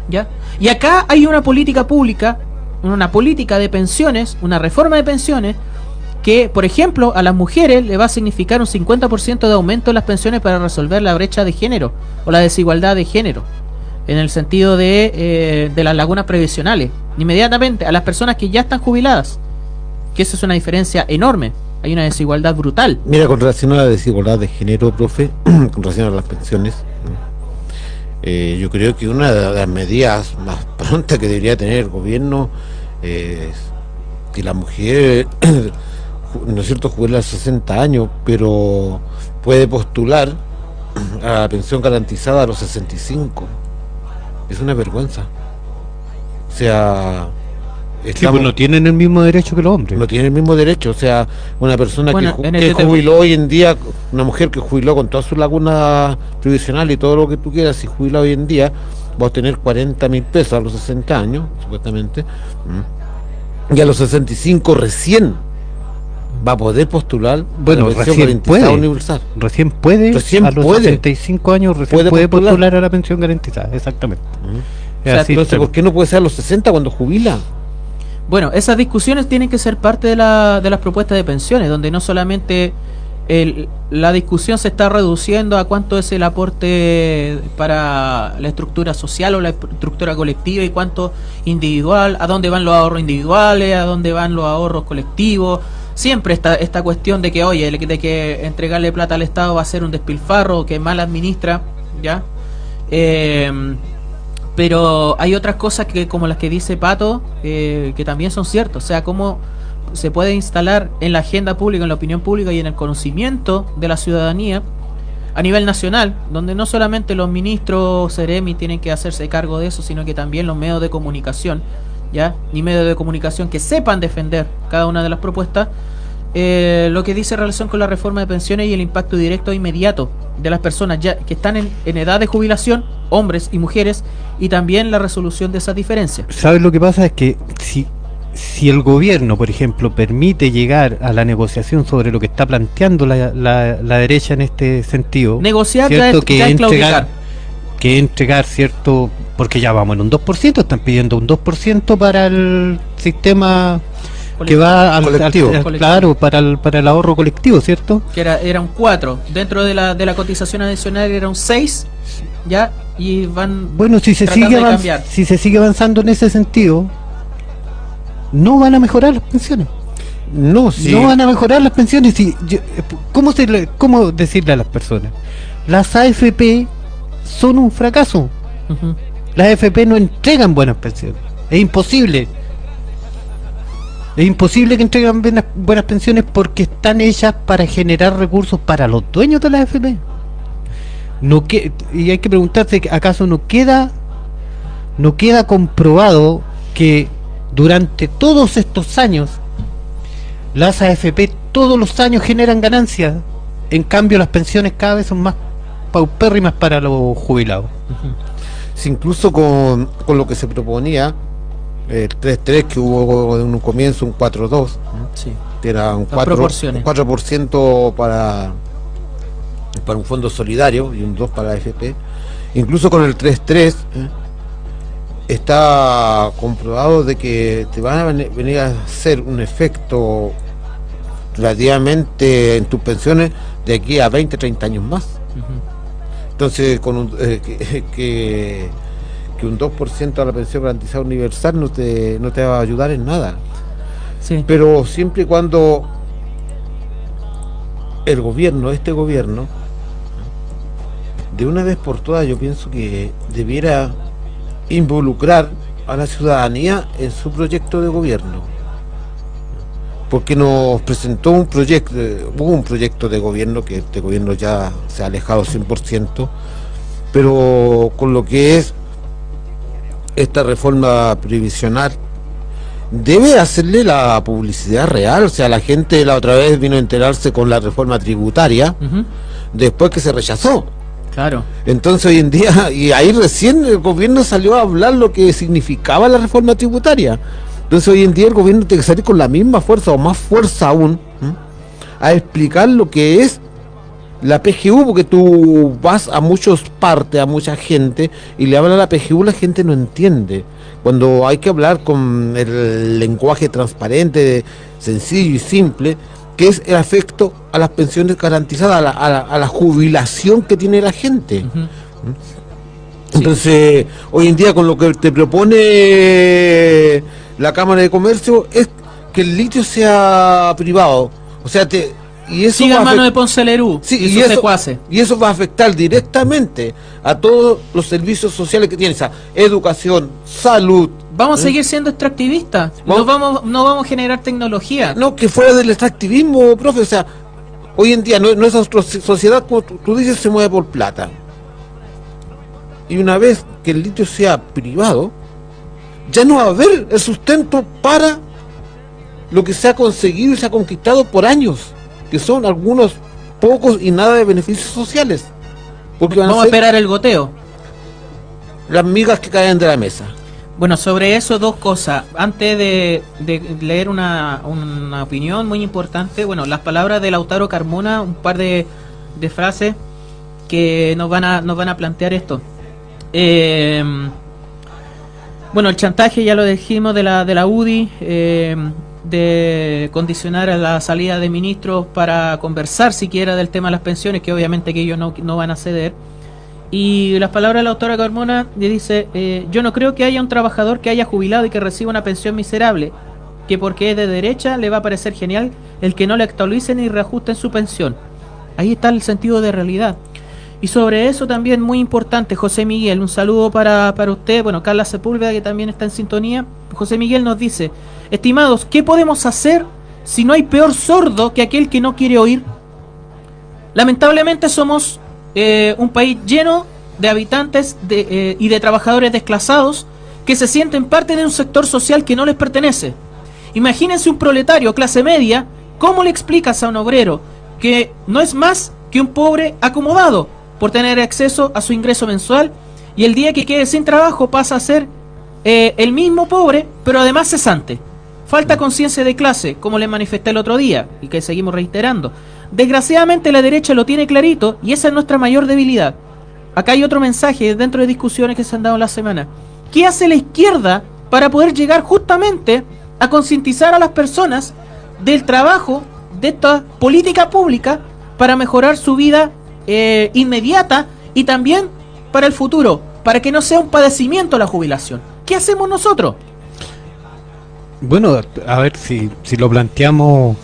¿Ya? Y acá hay una política pública, una política de pensiones, una reforma de pensiones, que, por ejemplo, a las mujeres le va a significar un 50% de aumento en las pensiones para resolver la brecha de género o la desigualdad de género, en el sentido de, eh, de las lagunas previsionales, inmediatamente a las personas que ya están jubiladas, que eso es una diferencia enorme, hay una desigualdad brutal. Mira, con relación a la desigualdad de género, profe, con relación a las pensiones, eh, yo creo que una de las medidas más prontas que debería tener el gobierno es que la mujer, ¿no es cierto?, jubila a los 60 años, pero puede postular a la pensión garantizada a los 65. Es una vergüenza. O sea... Sí, pues no tienen el mismo derecho que los hombres. no tiene el mismo derecho. O sea, una persona Bueno, que, este tema- jubiló hoy en día, una mujer que jubiló con toda su laguna previsional y todo lo que tú quieras, si jubila hoy en día, va a tener 40 mil pesos a los 60 años, supuestamente. Y a los 65 recién va a poder postular Bueno, la pensión recién garantizada puede. universal. Recién puede, Recién a los puede. 65 años recién Puede puede, postular. postular. a la pensión garantizada, exactamente. Mm. Es O sea, así, Entonces, ¿por qué no puede ser a los 60 cuando jubila? Bueno, esas discusiones tienen que ser parte de, la, de las propuestas de pensiones, donde no solamente el- la discusión se está reduciendo a cuánto es el aporte para la estructura social o la estructura colectiva y cuánto individual, a dónde van los ahorros individuales, a dónde van los ahorros colectivos. Siempre está esta cuestión de que, oye, de que entregarle plata al Estado va a ser un despilfarro que mal administra, ¿ya? Eh, pero hay otras cosas que como las que dice Pato eh, que también son ciertas o sea cómo se puede instalar en la agenda pública en la opinión pública y en el conocimiento de la ciudadanía a nivel nacional donde no solamente los ministros Ceremi tienen que hacerse cargo de eso sino que también los medios de comunicación ya ni medios de comunicación que sepan defender cada una de las propuestas eh, lo que dice en relación con la reforma de pensiones y el impacto directo e inmediato de las personas ya que están en, en edad de jubilación, hombres y mujeres, y también la resolución de esas diferencias. ¿Sabes lo que pasa? Es que si, si el gobierno, por ejemplo, permite llegar a la negociación sobre lo que está planteando la, la- la derecha en este sentido, Negociar ya ¿cierto? es- que es entregar, que entregar cierto, porque ya vamos en un 2%, están pidiendo un 2% para el sistema que va al, Colectivo. al- al- Colectivo. claro, para el, para el ahorro colectivo, ¿cierto? Que era, era un 4, dentro de la, de la cotización adicional era un 6, ya, y van Bueno, si se sigue de avanz- cambiar. si se sigue avanzando en ese sentido, no van a mejorar las pensiones. No, sí. No van a mejorar las pensiones. Si, yo- eh, ¿cómo, se le- ¿Cómo decirle a las personas? Las AFP son un fracaso. Las FP no entregan buenas pensiones. Es imposible. Es imposible que entreguen buenas, buenas pensiones porque están hechas para generar recursos para los dueños de las FP. No que, y hay que preguntarse, ¿acaso no queda no queda comprobado que durante todos estos años las AFP todos los años generan ganancias? En cambio las pensiones cada vez son más paupérrimas para los jubilados. Si incluso con, con lo que se proponía, el 3-3 que hubo en un comienzo, un 4-2, Sí. que era un Las 4%, proporciones. 4 para, para un fondo solidario y un 2 para la AFP. Incluso con el 3-3 ¿eh? Está comprobado de que te van a ven- venir a hacer un efecto relativamente en tus pensiones de aquí a 20, 30 años más. Entonces, con un, eh, que, que, que un 2% a la pensión garantizada universal no te, no te va a ayudar en nada. Sí. Pero siempre y cuando el gobierno, este gobierno, de una vez por todas yo pienso que debiera involucrar a la ciudadanía en su proyecto de gobierno. Porque nos presentó un proyecto, hubo un proyecto de gobierno que este gobierno ya se ha alejado 100%, pero con lo que es esta reforma previsional, debe hacerle la publicidad real. O sea, la gente la otra vez vino a enterarse con la reforma tributaria después que se rechazó. Claro. Entonces hoy en día, y ahí recién el gobierno salió a hablar lo que significaba la reforma tributaria. Entonces hoy en día el gobierno tiene que salir con la misma fuerza o más fuerza aún a explicar lo que es la PGU, porque tú vas a muchas partes, a mucha gente, y le habla a la PGU, la gente no entiende. Cuando hay que hablar con el lenguaje transparente, sencillo y simple, que es el afecto a las pensiones garantizadas, a la, a la- a la jubilación que tiene la gente. Entonces, hoy en día con lo que te propone la Cámara de Comercio es que el litio sea privado. O sea, te, y eso Siga mano de Ponce Lerú Sí, y, eso, secuaces. y eso va a afectar directamente a todos los servicios sociales que tienen, o sea, educación, salud. Vamos a ¿eh? seguir siendo extractivistas. No Vamos- no vamos a generar tecnología. No, que fuera del extractivismo, profe, o sea, hoy en día no- nuestra so- sociedad, como tú dices, se mueve por plata. Y una vez que el litio sea privado, ya no va a haber el sustento para lo que se ha conseguido y se ha conquistado por años, que son algunos pocos y nada de beneficios sociales. Porque van Vamos a esperar el goteo. las migas que caen de la mesa. Bueno, sobre eso dos cosas. Antes de, de leer una, una opinión muy importante, bueno, las palabras de Lautaro Carmona, un par de, de frases que nos van a, nos van a plantear esto. Eh, bueno, el chantaje ya lo dijimos de la, de la UDI, eh, de condicionar a la salida de ministros para conversar siquiera del tema de las pensiones, que obviamente que ellos no, no van a ceder. Y las palabras de la autora Carmona le dice, eh, yo no creo que haya un trabajador que haya jubilado y que reciba una pensión miserable, que porque es de derecha le va a parecer genial el que no le actualicen ni reajusten su pensión. Ahí está el sentido de realidad. Y sobre eso también muy importante, José Miguel, un saludo para, para usted, bueno, Carla Sepúlveda que también está en sintonía. José Miguel nos dice, estimados, ¿qué podemos hacer si no hay peor sordo que aquel que no quiere oír? Lamentablemente somos eh, un país lleno de habitantes eh, y de trabajadores desclasados que se sienten parte de un sector social que no les pertenece. Imagínense un proletario, clase media, ¿cómo le explicas a un obrero que no es más que un pobre acomodado por tener acceso a su ingreso mensual y el día que quede sin trabajo pasa a ser eh, el mismo pobre, pero además cesante? Falta conciencia de clase, como le manifesté el otro día y que seguimos reiterando. Desgraciadamente la derecha lo tiene clarito y esa es nuestra mayor debilidad. Acá hay otro mensaje dentro de discusiones que se han dado en la semana. ¿Qué hace la izquierda para poder llegar justamente a concientizar a las personas del trabajo de esta política pública para mejorar su vida eh, inmediata y también para el futuro, para que no sea un padecimiento la jubilación? ¿Qué hacemos nosotros? Bueno, a ver si, si lo planteamos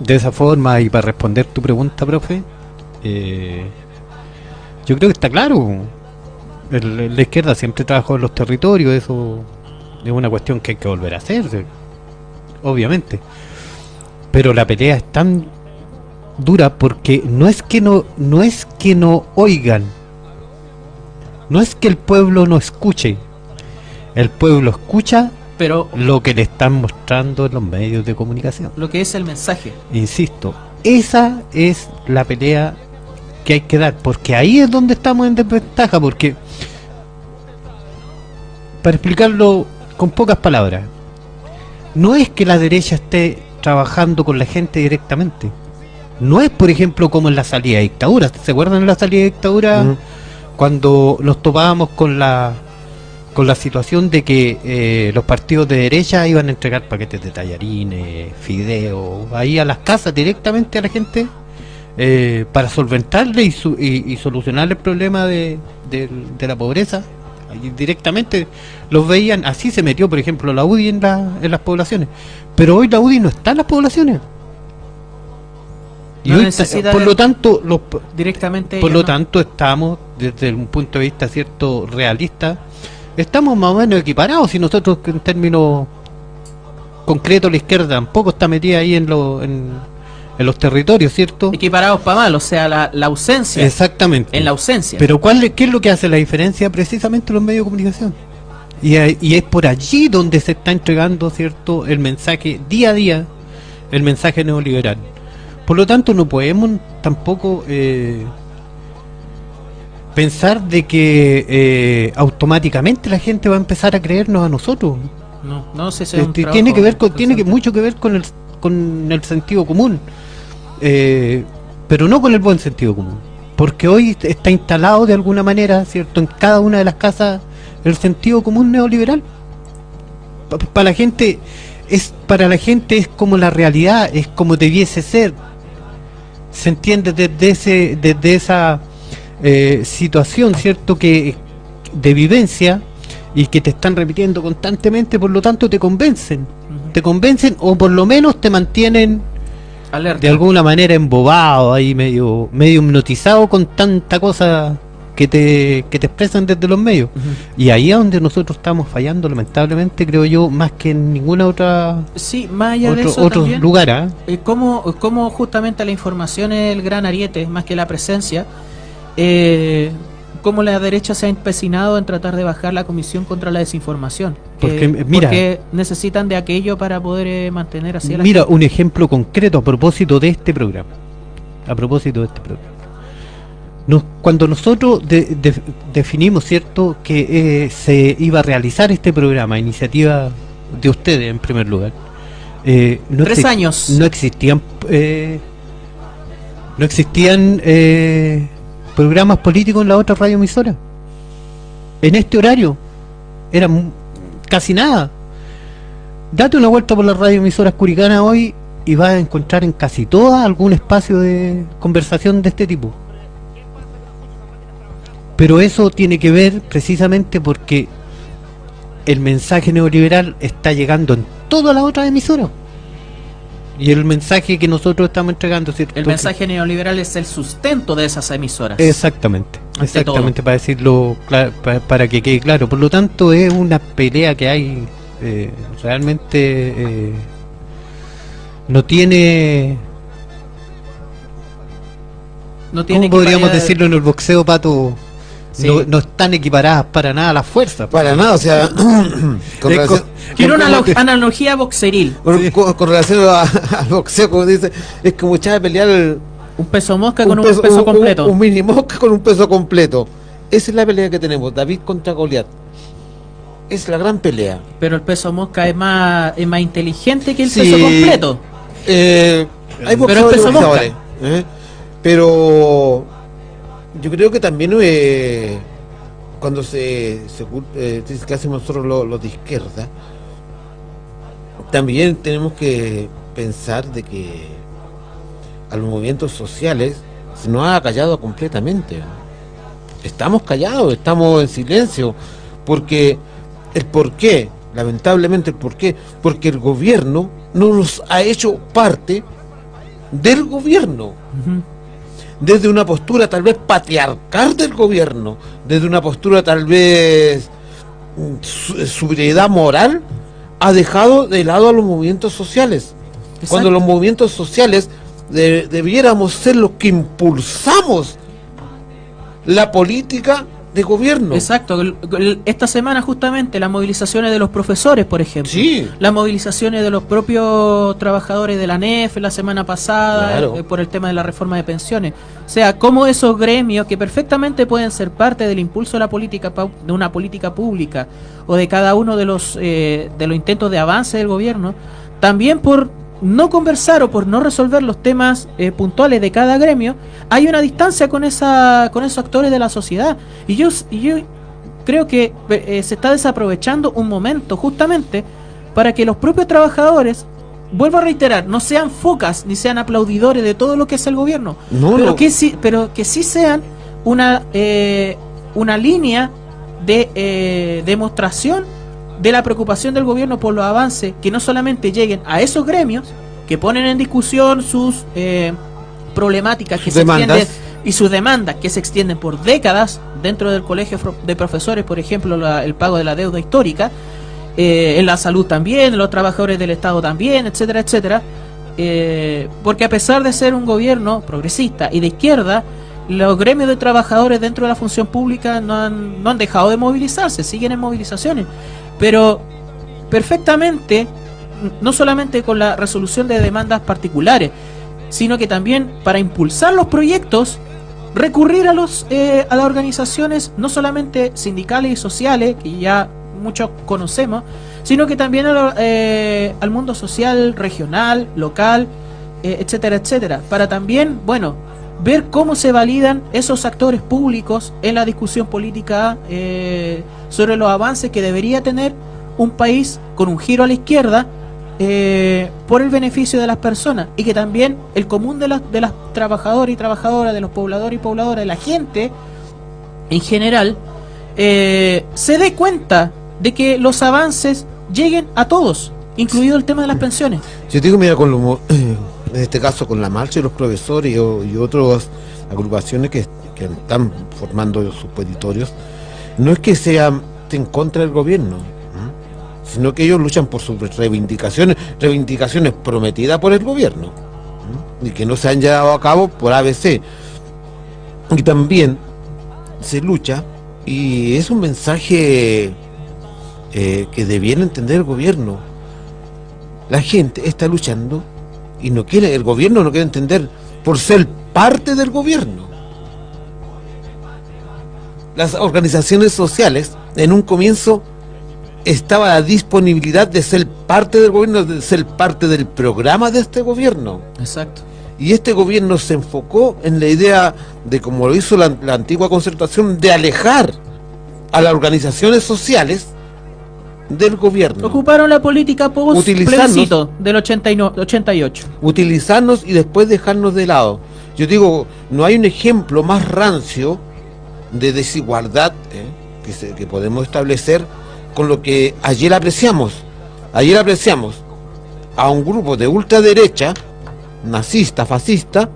de esa forma y para responder tu pregunta, profe, eh, yo creo que está claro. el- la izquierda siempre trabajó en los territorios, eso es una cuestión que hay que volver a hacer, obviamente. Pero la pelea es tan dura porque no es que no, no es que no oigan, no es que el pueblo no escuche, el pueblo escucha Pero lo que le están mostrando en los medios de comunicación. lo que es el mensaje. Insisto, esa es la pelea que hay que dar, porque ahí es donde estamos en desventaja, porque para explicarlo con pocas palabras, no es que la derecha esté trabajando con la gente directamente. No es, por ejemplo, como en la salida de dictadura. ¿Se acuerdan de la salida de dictadura? Ujú. Cuando nos topábamos con la con la situación de que eh, los partidos de derecha iban a entregar paquetes de tallarines, fideos, ahí a las casas directamente a la gente eh, para solventarle y, su- y, y solucionar el problema de, de- de la pobreza. Ahí directamente los veían, así se metió por ejemplo la UDI en, la- en las poblaciones. Pero hoy la UDI no está en las poblaciones. Y No hoy está- por lo tanto, los, Directamente. por lo no. tanto, estamos, desde un punto de vista cierto realista, estamos más o menos equiparados. Si nosotros, en términos concretos, la izquierda tampoco está metida ahí en, lo- en, en los territorios, ¿cierto? Equiparados para mal, o sea, la, la ausencia. Exactamente. En la ausencia. Pero ¿cuál, es- ¿qué es lo que hace la diferencia? Precisamente los medios de comunicación. Y, ahí- y es por allí donde se está entregando, ¿cierto?, el mensaje día a día, el mensaje neoliberal. Por lo tanto, no podemos tampoco eh, pensar de que eh, automáticamente la gente va a empezar a creernos a nosotros. no, no sé si es Este, tiene que ver con, tiene que mucho que ver con el, con el sentido común, Eh, pero no con el buen sentido común, porque hoy está instalado de alguna manera, cierto, en cada una de las casas el sentido común neoliberal. Para la gente es para la gente es como la realidad, es como debiese ser. Se entiende desde ese desde esa eh, situación, cierto, que de vivencia y que te están repitiendo constantemente, por lo tanto te convencen, te convencen o por lo menos te mantienen Alerta. de alguna manera embobado ahí medio medio hipnotizado con tanta cosa que te que te expresan desde los medios. Y ahí es donde nosotros estamos fallando lamentablemente creo yo más que en ninguna otra Sí, más allá de otro, eso otro también, lugar ¿ah? eh, cómo, cómo justamente la información es el gran ariete, más que la presencia, eh, cómo la derecha se ha empecinado en tratar de bajar la comisión contra la desinformación. Porque, Eh, mira- porque necesitan de aquello para poder eh, mantener así a la Mira, gente. un ejemplo concreto a propósito de este programa. A propósito de este programa. Nos- cuando nosotros de- de- definimos, ¿cierto?, que eh, se iba a realizar este programa, iniciativa de ustedes en primer lugar. no Tres años. No existían. no existían programas políticos en la otra radioemisora. En este horario. Era casi nada. Date una vuelta por las radioemisoras curicanas hoy y vas a encontrar en casi todas algún espacio de conversación de este tipo. Pero eso tiene que ver precisamente porque el mensaje neoliberal está llegando en todas las otras emisoras. Y el mensaje que nosotros estamos entregando, ¿cierto? El mensaje neoliberal es el sustento de esas emisoras. Exactamente, exactamente, para decirlo, cla- pa- para, que quede claro. Por lo tanto, es una pelea que hay eh, realmente eh, no tiene, No tiene ¿cómo podríamos decirlo en el boxeo, Pato? Sí. No, no están equiparadas para nada las fuerzas. Para nada, o sea, con Es relación, co- Quiero una ¿Cómo lo- te- analogía boxeril. con, con- con relación a- al boxeo, como dice, es como echar a pelear el- Un peso mosca con un peso, un- completo. Un, mini mosca con un peso completo. Esa es la pelea que tenemos, David contra Goliat. Es la gran pelea. Pero el peso mosca es más, es más inteligente que el Sí. peso completo. Eh, hay Pero boxeadores es peso ¿eh? Pero yo creo que también eh, cuando se, se, eh, que hacemos nosotros los, los de izquierda, también tenemos que pensar de que a los movimientos sociales se nos ha callado completamente. Estamos callados, estamos en silencio, porque el por qué, lamentablemente el por qué, porque el gobierno no nos ha hecho parte del gobierno. Desde una postura tal vez patriarcal del gobierno, desde una postura tal vez mm, su- superioridad moral, ha dejado de lado a los movimientos sociales. Cuando los movimientos sociales de- debiéramos ser los que impulsamos la política de gobierno. Exacto. Esta semana justamente las movilizaciones de los profesores, por ejemplo. Sí. Las movilizaciones de los propios trabajadores de la NEF la semana pasada Claro. eh, por el tema de la reforma de pensiones. O sea, cómo esos gremios que perfectamente pueden ser parte del impulso de la política de una política pública o de cada uno de los eh, de los intentos de avance del gobierno, también por no conversar o por no resolver los temas eh, puntuales de cada gremio, hay una distancia con esa con esos actores de la sociedad. Y yo y yo creo que eh, se está desaprovechando un momento justamente para que los propios trabajadores, vuelvo a reiterar, no sean focas ni sean aplaudidores de todo lo que es el gobierno, No, pero, no. Que sí, pero que sí sean una, eh, una línea de eh, demostración de la preocupación del gobierno por los avances que no solamente lleguen a esos gremios que ponen en discusión sus eh, problemáticas que se extienden y sus demandas que se extienden por décadas dentro del colegio de profesores, por ejemplo, la- el pago de la deuda histórica, eh, en la salud también, los trabajadores del Estado también, etcétera, etcétera. Eh, porque a pesar de ser un gobierno progresista y de izquierda, los gremios de trabajadores dentro de la función pública no han, no han dejado de movilizarse, siguen en movilizaciones. Pero perfectamente, no solamente con la resolución de demandas particulares, sino que también para impulsar los proyectos, recurrir a los eh, a las organizaciones no solamente sindicales y sociales, que ya muchos conocemos, sino que también eh, al mundo social, regional, local, eh, etcétera, etcétera, para también, bueno, ver cómo se validan esos actores públicos en la discusión política eh, sobre los avances que debería tener un país con un giro a la izquierda eh, por el beneficio de las personas y que también el común de las de las trabajadoras y trabajadoras, de los pobladores y pobladoras, de la gente en general, eh, se dé cuenta de que los avances lleguen a todos, incluido el tema de las pensiones. Yo digo, mira, con en este caso con la marcha y los profesores y, y otras agrupaciones que, están formando sus petitorios, no es que sean en contra del gobierno, sino que ellos luchan por sus reivindicaciones, reivindicaciones prometidas por el gobierno y que no se han llevado a cabo por ABC. Y también se lucha y es un mensaje eh, que debiera entender el gobierno. La gente está luchando y no quiere, el gobierno no quiere entender por ser parte del gobierno. Las organizaciones sociales en un comienzo estaba la disponibilidad de ser parte del gobierno, de ser parte del programa de este gobierno. Exacto. Y este gobierno se enfocó en la idea de, como lo hizo la, la antigua concertación, de alejar a las organizaciones sociales del gobierno. Ocuparon la política post plebiscito del 89, 88. utilizarnos y después dejarnos de lado. Yo digo, no hay un ejemplo más rancio de desigualdad ¿eh? que, se- que podemos establecer con lo que ayer apreciamos. Ayer apreciamos a un grupo de ultraderecha, nazista, fascista,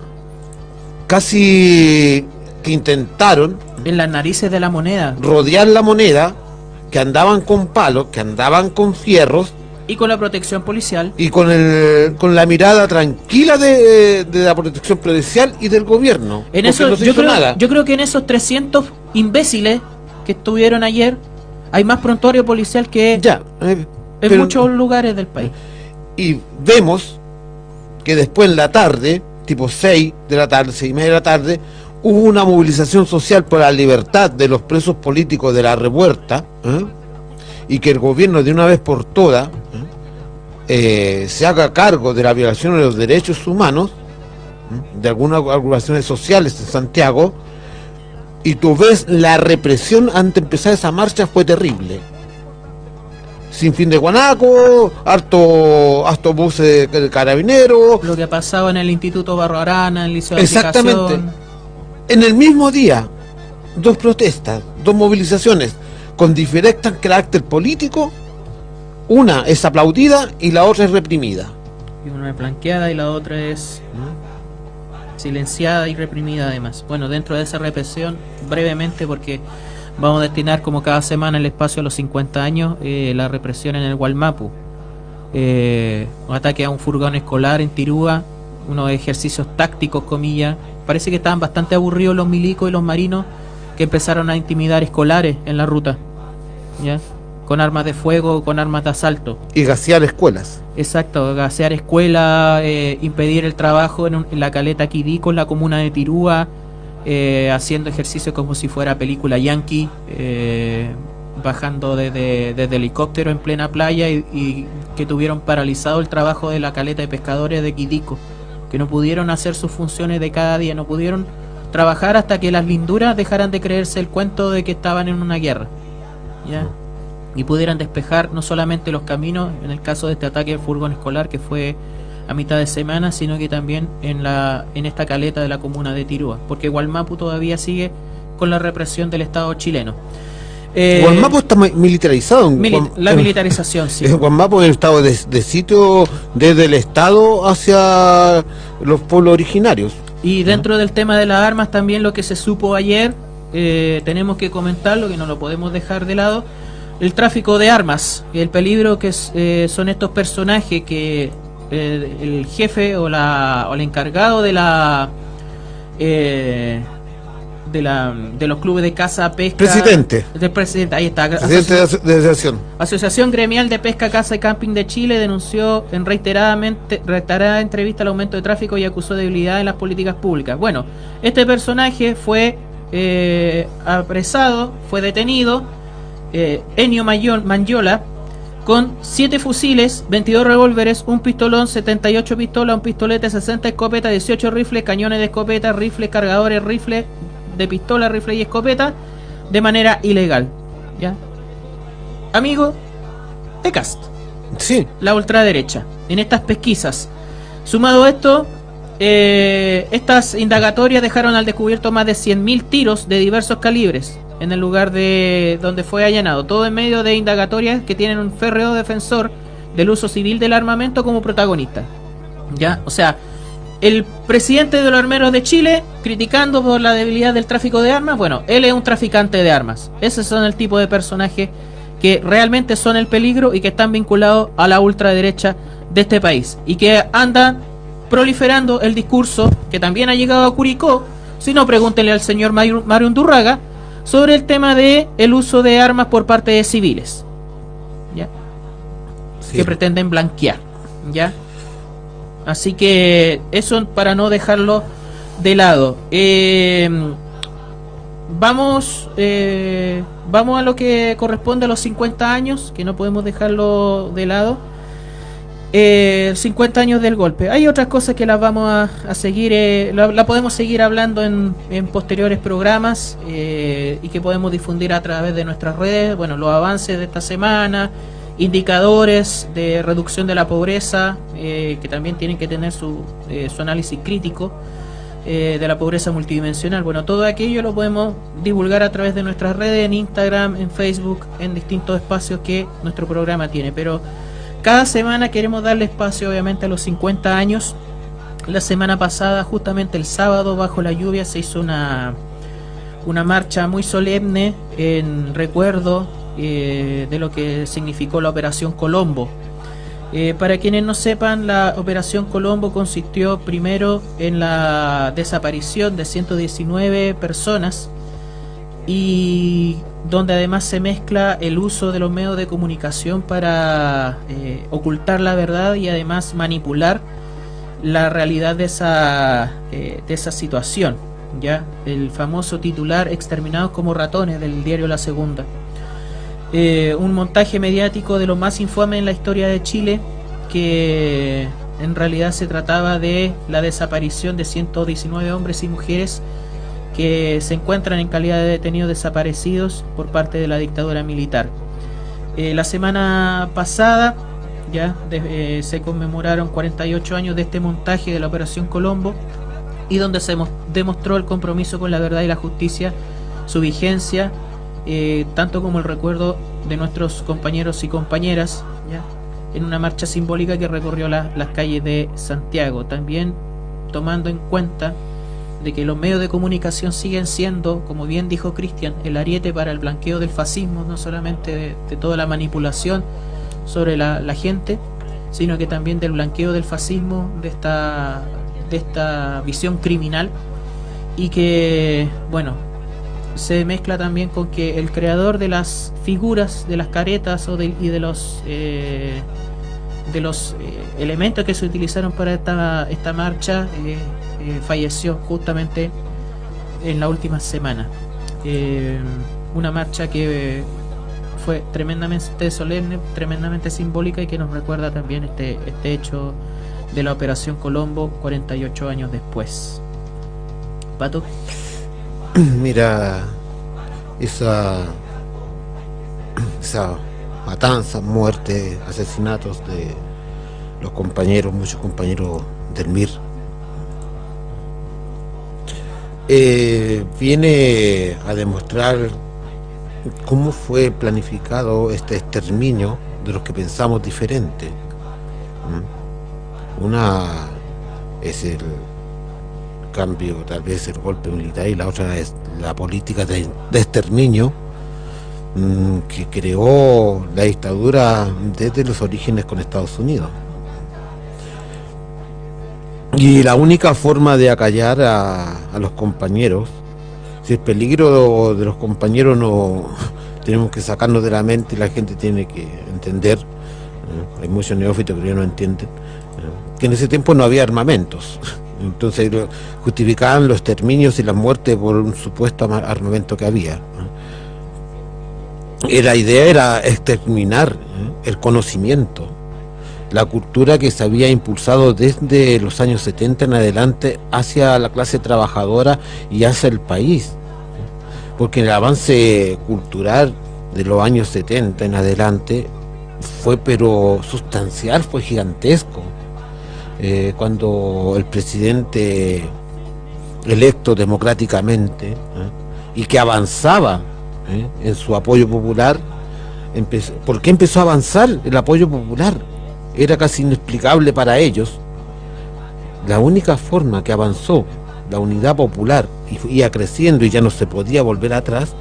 casi que intentaron En las narices de la moneda. rodear la moneda, que andaban con palos, que andaban con fierros, Y con la protección policial. y con el con la mirada tranquila de, de la protección policial y del gobierno. En eso, no yo, creo, nada. yo creo que en esos 300 imbéciles que estuvieron ayer, hay más prontuario policial que ya, eh, en pero- muchos lugares del país. Y vemos que después en la tarde, tipo 6 de la tarde, 6 y media de la tarde, hubo una movilización social por la libertad de los presos políticos de la revuelta, ¿eh? y que el gobierno de una vez por todas ¿eh? Eh, se haga cargo de la violación de los derechos humanos de algunas agrupaciones sociales en Santiago, y tú ves la represión antes de empezar esa marcha fue terrible. Sin fin de guanaco, harto, harto buses de carabineros, Lo que ha pasado en el Instituto Barro Arana, en el Liceo de Exactamente. Aplicación. En el mismo día, dos protestas, dos movilizaciones con diferente carácter político, una es aplaudida y la otra es reprimida. Y una es blanqueada y la otra es silenciada y reprimida además. Bueno, dentro de esa represión, brevemente, porque vamos a destinar como cada semana el espacio a los 50 años, eh, la represión en el Gualmapu. Eh, un ataque a un furgón escolar en Tirúa, unos ejercicios tácticos, comillas. Parece que estaban bastante aburridos los milicos y los marinos que empezaron a intimidar escolares en la ruta. ¿Ya? Con armas de fuego, con armas de asalto. Y gasear escuelas. Exacto, gasear escuelas, eh, impedir el trabajo en, un- en la caleta Quidico, en la comuna de Tirúa, eh, haciendo ejercicios como si fuera película yankee, eh, bajando desde, desde helicóptero en plena playa y, y que tuvieron paralizado el trabajo de la caleta de pescadores de Quidico, que no pudieron hacer sus funciones de cada día, no pudieron trabajar hasta que las linduras dejaran de creerse el cuento de que estaban en una guerra. ¿ya? y pudieran despejar no solamente los caminos en el caso de este ataque al furgón escolar que fue a mitad de semana, sino que también en la en esta caleta de la comuna de Tirúa, porque Gualmapu todavía sigue con la represión del Estado chileno. Eh, Guanmapo está mi- militarizado. en mili- Guan- la militarización, sí. Guanmapo es el estado de, de sitio desde el Estado hacia los pueblos originarios. Y dentro del tema de las armas también lo que se supo ayer, eh, tenemos que comentarlo, que no lo podemos dejar de lado, el tráfico de armas, el peligro que es, eh, son estos personajes que eh, el jefe o, la, o el encargado de la... de, la, de los clubes de caza, pesca... Presidente. Del presidente, ahí está. Presidente de asociación. Asociación Gremial de Pesca, Caza y Camping de Chile denunció en reiteradamente, reiterada entrevista el aumento de tráfico y acusó debilidad en las políticas públicas. Bueno, este personaje fue eh, apresado, fue detenido, eh, Enio Mayor- Mangiola, con 7 fusiles, 22 revólveres, un pistolón, 78 pistolas, un pistolete, 60 escopetas, 18 rifles, cañones de escopeta, rifles, cargadores, rifles de pistola, rifle y escopeta, de manera ilegal. ¿Ya? amigo de Cast. Sí. La ultraderecha. En estas pesquisas. Sumado a esto, eh, estas indagatorias dejaron al descubierto más de 100.000 tiros de diversos calibres en el lugar de donde fue allanado. Todo en medio de indagatorias que tienen un férreo defensor del uso civil del armamento como protagonista. ¿Ya? O sea, el presidente de los armeros de Chile criticando por la debilidad del tráfico de armas, bueno, él es un traficante de armas. Esos son el tipo de personajes que realmente son el peligro y que están vinculados a la ultraderecha de este país y que andan proliferando el discurso que también ha llegado a Curicó, si no pregúntenle al señor Mario Undurraga sobre el tema de el uso de armas por parte de civiles. ¿Ya? Sí. Que pretenden blanquear, ¿ya? Así que eso para no dejarlo de lado. Eh, vamos, eh, vamos a lo que corresponde a los 50 años, que no podemos dejarlo de lado. Eh, 50 años del golpe. Hay otras cosas que las vamos a, seguir, eh, la, la podemos seguir hablando en, en posteriores programas eh, y que podemos difundir a través de nuestras redes. Bueno, los avances de esta semana, indicadores de reducción de la pobreza, eh, que también tienen que tener su, eh, análisis crítico eh, de la pobreza multidimensional. Bueno, todo aquello lo podemos divulgar a través de nuestras redes, en Instagram, en Facebook, en distintos espacios que nuestro programa tiene. Pero cada semana queremos darle espacio, obviamente, a los 50 años. La semana pasada, justamente el sábado, bajo la lluvia, se hizo una, una marcha muy solemne en recuerdo eh, de lo que significó la Operación Colombo. Eh, para quienes no sepan, la Operación Colombo consistió primero en la desaparición de 119 personas y donde además se mezcla el uso de los medios de comunicación para eh, ocultar la verdad y además manipular la realidad de esa, de esa situación. ¿ya? El famoso titular Exterminados como ratones del diario La Segunda. Eh, un montaje mediático de lo más infame en la historia de Chile, que en realidad se trataba de la desaparición de 119 hombres y mujeres que se encuentran en calidad de detenidos desaparecidos por parte de la dictadura militar. Eh, la semana pasada ya eh, se conmemoraron 48 años de este montaje de la Operación Colombo y donde se mos- demostró el compromiso con la verdad y la justicia, su vigencia, eh, tanto como el recuerdo de nuestros compañeros y compañeras, ¿ya? en una marcha simbólica que recorrió la- las calles de Santiago. También tomando en cuenta de que los medios de comunicación siguen siendo, como bien dijo Cristian, el ariete para el blanqueo del fascismo, no solamente de, de toda la manipulación sobre la, la, gente, sino que también del blanqueo del fascismo, de esta, de esta visión criminal, y que, bueno, se mezcla también con que el creador de las figuras, de las caretas o y de los... Eh, de los eh, elementos que se utilizaron para esta, esta marcha eh, falleció justamente en la última semana. Una marcha que fue tremendamente solemne, tremendamente simbólica y que nos recuerda también este, este hecho de la Operación Colombo 48 años después. Pato. Mira, esa, esa matanza, muerte, asesinatos de los compañeros, muchos compañeros del MIR, eh, viene a demostrar cómo fue planificado este exterminio de los que pensamos diferente. ¿Mm? Una es el cambio, tal vez el golpe militar, y la otra es la política de, de exterminio mmm, que creó la dictadura desde los orígenes con Estados Unidos. Y la única forma de acallar a, a, los compañeros, si el peligro de los compañeros no tenemos que sacarnos de la mente la gente tiene que entender, ¿eh? hay muchos neófitos que ya no entienden, ¿eh? que en ese tiempo no había armamentos. Entonces justificaban los exterminios y las muertes por un supuesto armamento que había. La idea era exterminar ¿eh? el conocimiento la cultura que se había impulsado desde los años 70 en adelante hacia la clase trabajadora y hacia el país. Porque el avance cultural de los años 70 en adelante fue pero sustancial, fue gigantesco. Eh, cuando el presidente electo democráticamente ¿eh? y que avanzaba ¿eh? en su apoyo popular, ¿por qué empezó a avanzar el apoyo popular? era casi inexplicable para ellos, la única forma que avanzó la unidad popular y iba creciendo y ya no se podía volver atrás,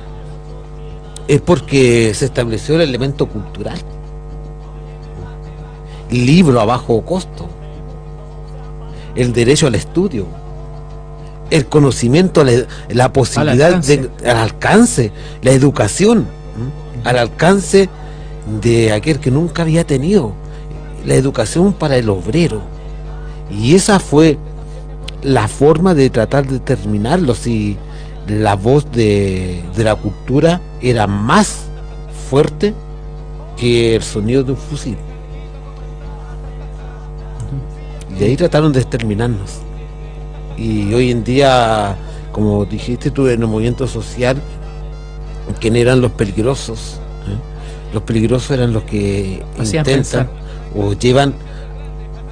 es porque se estableció el elemento cultural. Libro a bajo costo, el derecho al estudio, el conocimiento, la, la posibilidad al alcance. De, al alcance, la educación, ¿m? al alcance de aquel que nunca había tenido la educación para el obrero. Y esa fue la forma de tratar de terminarlo. Si la voz de, de la cultura era más fuerte que el sonido de un fusil. Y ahí trataron de exterminarnos. Y hoy en día, como dijiste tú, en el movimiento social, ¿quién eran los peligrosos? ¿Eh? Los peligrosos eran los que Hacían intentan pensar o llevan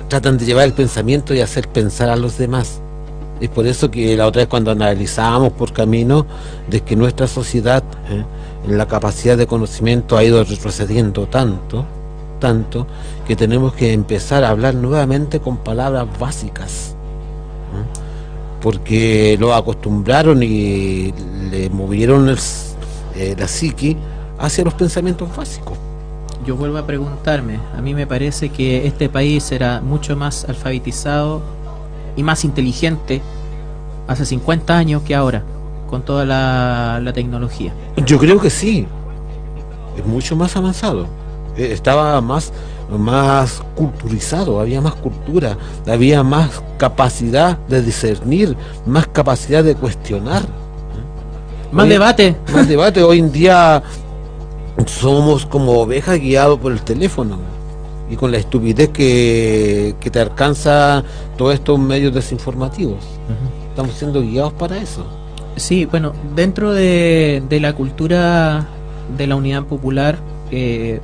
tratan de llevar el pensamiento y hacer pensar a los demás es por eso que la otra vez cuando analizábamos por camino de que nuestra sociedad eh, en la capacidad de conocimiento ha ido retrocediendo tanto tanto que tenemos que empezar a hablar nuevamente con palabras básicas ¿eh? porque lo acostumbraron y le movieron el, eh, la psiqui hacia los pensamientos básicos yo vuelvo a preguntarme, a mí me parece que este país era mucho más alfabetizado y más inteligente hace 50 años que ahora, con toda la, la tecnología. Yo creo que sí, es mucho más avanzado, estaba más, más culturizado, había más cultura, había más capacidad de discernir, más capacidad de cuestionar. Más hoy, debate. Más debate, hoy en día somos como ovejas guiados por el teléfono y con la estupidez que, que te alcanza todos estos medios desinformativos. Uh -huh. Estamos siendo guiados para eso. Sí, bueno, dentro de, de la cultura de la unidad popular, eh,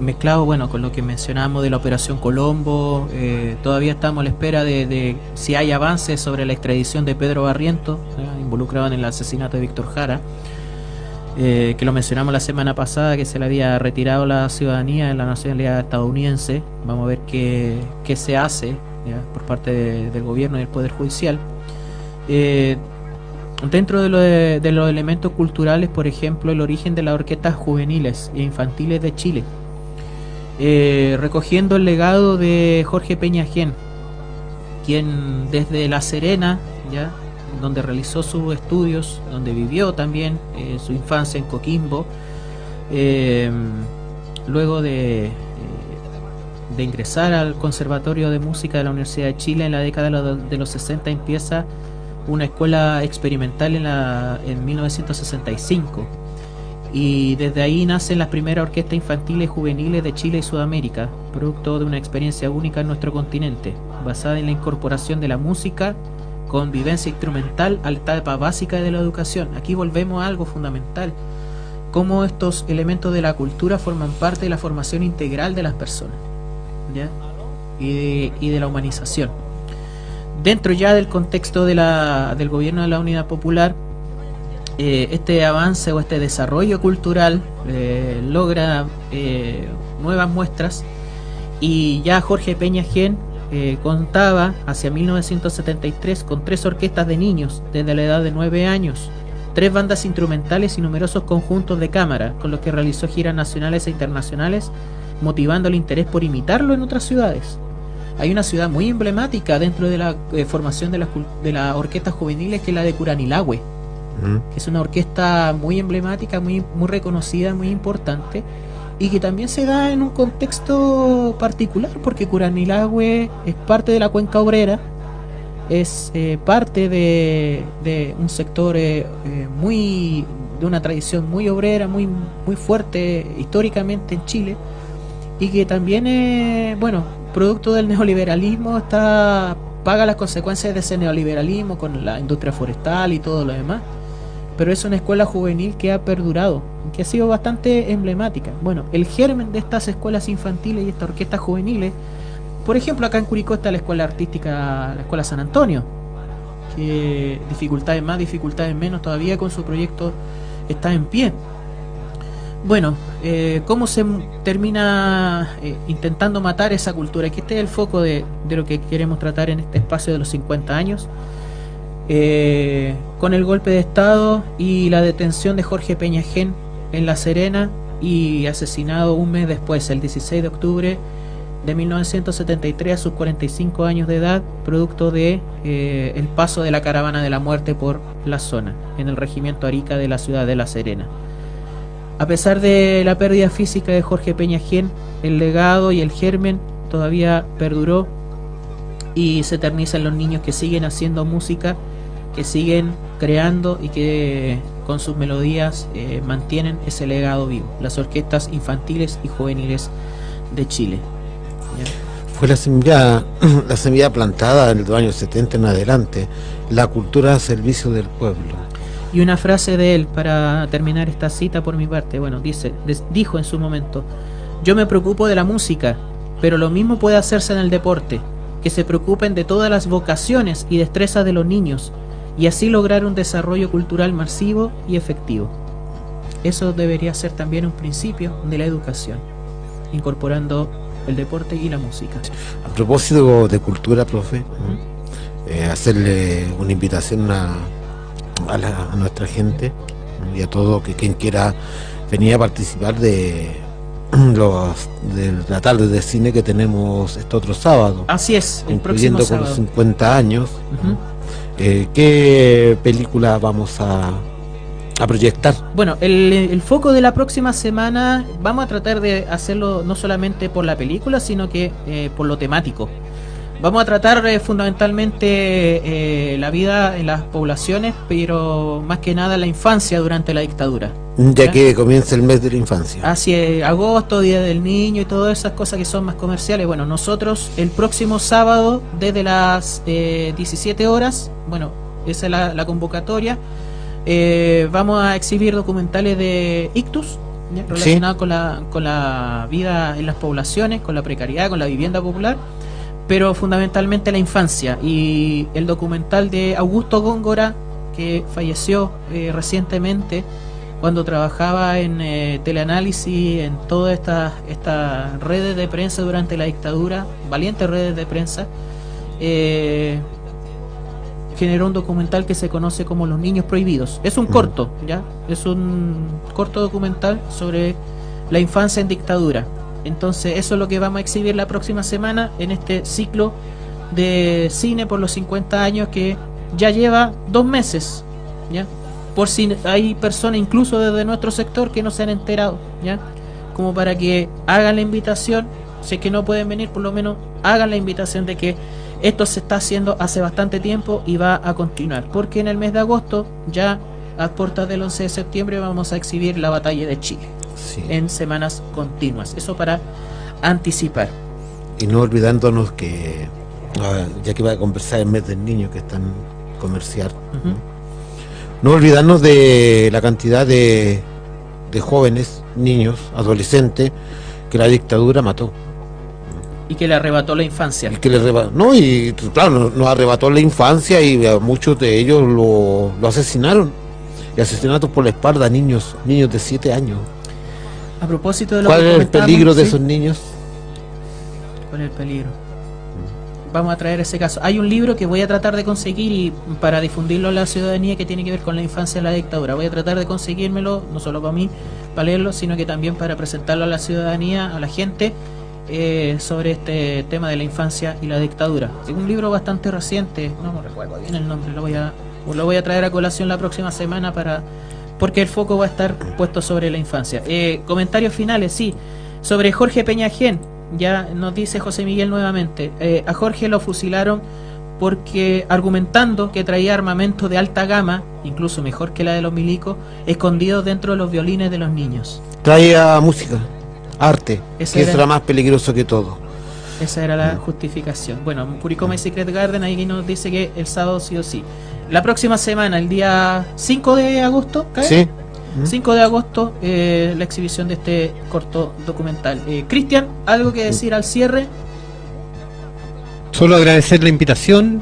mezclado bueno con lo que mencionamos de la operación Colombo, eh, todavía estamos a la espera de, de, si hay avances sobre la extradición de Pedro Barriento, ¿eh? involucrado en el asesinato de Víctor Jara. Eh, que lo mencionamos la semana pasada, que se le había retirado la ciudadanía de la nacionalidad estadounidense. Vamos a ver qué, qué se hace ¿ya? por parte de- del gobierno y del Poder Judicial. Eh, dentro de, lo de- de los elementos culturales, por ejemplo, el origen de las orquestas juveniles e infantiles de Chile, Eh, recogiendo el legado de Jorge Peña Gen, quien desde La Serena, ya donde realizó sus estudios, donde vivió también eh, su infancia en Coquimbo, eh, luego de, eh, de ingresar al Conservatorio de Música de la Universidad de Chile en la década de los 60 empieza una escuela experimental en, la, en 1965 y desde ahí nacen las primeras orquestas infantiles juveniles de Chile y Sudamérica, producto de una experiencia única en nuestro continente, basada en la incorporación de la música con vivencia instrumental a la etapa básica de la educación. Aquí volvemos a algo fundamental, cómo estos elementos de la cultura forman parte de la formación integral de las personas. Y, de, la humanización. Dentro ya del contexto del gobierno de la Unidad Popular, eh, este avance o este desarrollo cultural eh, logra eh, nuevas muestras y ya Jorge Peña Gen contaba hacia 1973 con tres orquestas de niños desde la edad de 9 años, tres bandas instrumentales y numerosos conjuntos de cámara con los que realizó giras nacionales e internacionales motivando el interés por imitarlo en otras ciudades. Hay una ciudad muy emblemática dentro de la formación de cul- de las orquestas juveniles que es la de Curanilahue Que es una orquesta muy emblemática, muy, muy reconocida, muy importante, y que también se da en un contexto particular, porque Curanilahue es parte de la cuenca obrera, es eh, parte de, de un sector eh, eh, muy de una tradición muy obrera, muy, muy fuerte históricamente en Chile, y que también, eh, bueno, producto del neoliberalismo, está paga las consecuencias de ese neoliberalismo con la industria forestal y todo lo demás pero es una escuela juvenil que ha perdurado, que ha sido bastante emblemática. Bueno, el germen de estas escuelas infantiles y estas orquestas juveniles, por ejemplo, acá en Curicó está la escuela artística, la escuela San Antonio, que dificultades más, dificultades menos, todavía con su proyecto está en pie. Bueno, eh, ¿cómo se termina eh, intentando matar esa cultura? Que este es el foco de, de lo que queremos tratar en este espacio de los 50 años. Eh, con el golpe de Estado y la detención de Jorge Peñagén en La Serena y asesinado un mes después, el 16 de octubre de 1973 a sus 45 años de edad, producto de eh, el paso de la caravana de la muerte por la zona, en el regimiento Arica de la ciudad de La Serena. A pesar de la pérdida física de Jorge Peñagén, el legado y el germen todavía perduró y se eterniza en los niños que siguen haciendo música, que siguen creando y que con sus melodías eh, mantienen ese legado vivo. Las orquestas infantiles y juveniles de Chile. ¿Ya? Fue la semilla, la semilla plantada en los años 70 en adelante, la cultura al servicio del pueblo. Y una frase de él para terminar esta cita por mi parte. Bueno, dice, dijo en su momento, yo me preocupo de la música, pero lo mismo puede hacerse en el deporte, que se preocupen de todas las vocaciones y destrezas de los niños, y así lograr un desarrollo cultural masivo y efectivo. Eso debería ser también un principio de la educación, incorporando el deporte y la música. A propósito de cultura, profe, eh, hacerle una invitación a, a, la- a nuestra gente y a todo que quien quiera venir a participar de los de la tarde de cine que tenemos este otro sábado, Así es, el incluyendo próximo con los sábado. 50 años. Ujú. Eh, ¿Qué película vamos a, proyectar? Bueno, el, el foco de la próxima semana vamos a tratar de hacerlo no solamente por la película, sino que eh, por lo temático. Vamos a tratar eh, fundamentalmente eh, la vida en las poblaciones, pero más que nada la infancia durante la dictadura. Ya que comienza el mes de la infancia. Hacia agosto, Día del Niño y todas esas cosas que son más comerciales. Bueno, nosotros el próximo sábado, desde las eh, 17 horas, bueno, esa es la, la convocatoria, eh, vamos a exhibir documentales de ictus relacionados con, la, con la vida en las poblaciones, con la precariedad, con la vivienda popular, pero fundamentalmente la infancia. Y el documental de Augusto Góngora, que falleció eh, recientemente cuando trabajaba en eh, teleanálisis, en todas estas estas redes de prensa durante la dictadura, valientes redes de prensa, eh, generó un documental que se conoce como Los Niños Prohibidos. Es un corto, ¿ya? Es un corto documental sobre la infancia en dictadura. Entonces, eso es lo que vamos a exhibir la próxima semana en este ciclo de cine por los 50 años que ya lleva dos meses, ¿ya? Por si hay personas, incluso desde nuestro sector, que no se han enterado, ¿ya? Como para que hagan la invitación, si es que no pueden venir, por lo menos hagan la invitación de que esto se está haciendo hace bastante tiempo y va a continuar, porque en el mes de agosto, ya a puertas del 11 de septiembre, vamos a exhibir la batalla de Chile Sí. en semanas continuas. Eso para anticipar. Y no olvidándonos que, ah, ya que va a conversar el mes del niño que están comercial, no olvidarnos de la cantidad de, de jóvenes, niños, adolescentes que la dictadura mató. Y que le arrebató la infancia. Y que le arreba- no, y claro, nos arrebató la infancia y a muchos de ellos lo, lo asesinaron. Y asesinatos por la espalda, niños, niños de 7 años. A propósito de lo ¿Cuál que es el peligro de sí, esos niños? ¿Cuál es el peligro? Vamos a traer ese caso. Hay un libro que voy a tratar de conseguir y para difundirlo a la ciudadanía que tiene que ver con la infancia de la dictadura. Voy a tratar de conseguírmelo, no solo para mí, para leerlo, sino que también para presentarlo a la ciudadanía, a la gente, eh, sobre este tema de la infancia y la dictadura. Es un libro bastante reciente, no me recuerdo bien el nombre, lo voy a, lo voy a traer a colación la próxima semana para porque el foco va a estar puesto sobre la infancia. Eh, comentarios finales, sí. Sobre Jorge Peñajén, ya nos dice José Miguel nuevamente, eh, a Jorge lo fusilaron porque argumentando que traía armamento de alta gama, incluso mejor que la de los milicos, escondidos dentro de los violines de los niños. Traía música, arte, Ese que era- eso era más peligroso que todo. Esa era la justificación. Bueno, Curicoma y Secret Garden ahí nos dice que el sábado sí o sí. La próxima semana, el día 5 de agosto, ¿cae? Sí. 5 de agosto, eh, la exhibición de este corto documental. Eh, Cristian, ¿algo que decir al cierre? Solo agradecer la invitación.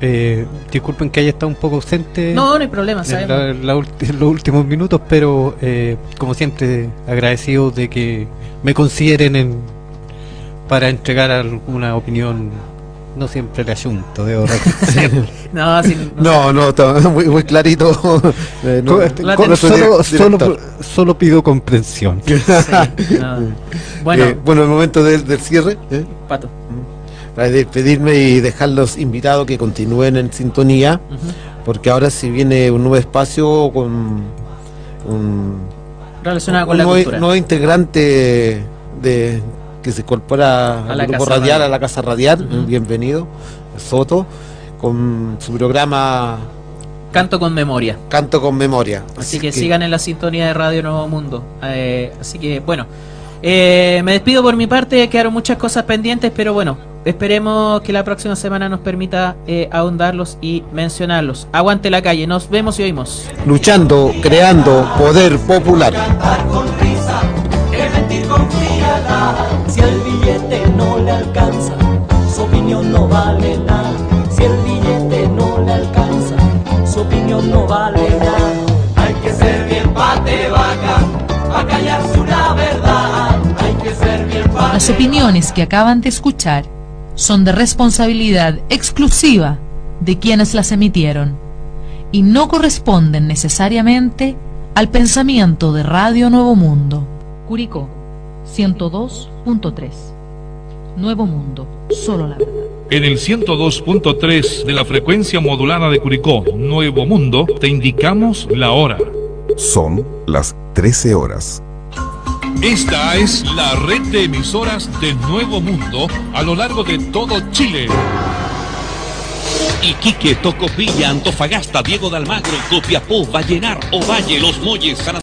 eh, disculpen que haya estado un poco ausente No, no hay problema, en, sabemos. la- la ulti- en los últimos minutos, pero eh, como siempre agradecido de que me consideren en, para entregar alguna opinión. No siempre el asunto, debo reconocer. No, sí, no. No, no, está muy, muy clarito. Eh, no, con nuestro solo, solo, pido comprensión. Sí, no. Bueno, Eh, bueno, el momento del, del cierre. ¿eh? Pato. Para despedirme y dejarlos invitados que continúen en sintonía, porque ahora si viene un nuevo espacio con un, Relacionada un con la nuevo, cultura. nuevo integrante de que se incorpora A al la grupo Casa radial, Radial. a la Casa Radial, bienvenido, Soto, con su programa Canto con memoria. Canto con Memoria. Así que, sigan en la sintonía de Radio Nuevo Mundo. Eh, así que, bueno, eh, me despido por mi parte. Quedaron muchas cosas pendientes, pero bueno, esperemos que la próxima semana nos permita eh, ahondarlos y mencionarlos. Aguante la calle, nos vemos y oímos. Luchando, creando poder popular. Si el billete no le alcanza, su opinión no vale nada. Si el billete no le alcanza, su opinión no vale nada. Hay que ser bien pate vaca, para callarse una verdad. Hay que ser bien pate Las opiniones que acaban de escuchar son de responsabilidad exclusiva de quienes las emitieron y no corresponden necesariamente al pensamiento de Radio Nuevo Mundo. Curicó 102.3 Nuevo Mundo, solo la verdad. En el 102.3 de la frecuencia modulada de Curicó, Nuevo Mundo, te indicamos la hora. Son las 13 horas. Esta es la red de emisoras de Nuevo Mundo a lo largo de todo Chile. Iquique, Tocopilla, Antofagasta, Diego de Almagro, Copiapó, Vallenar, Ovalle, Los Molles, San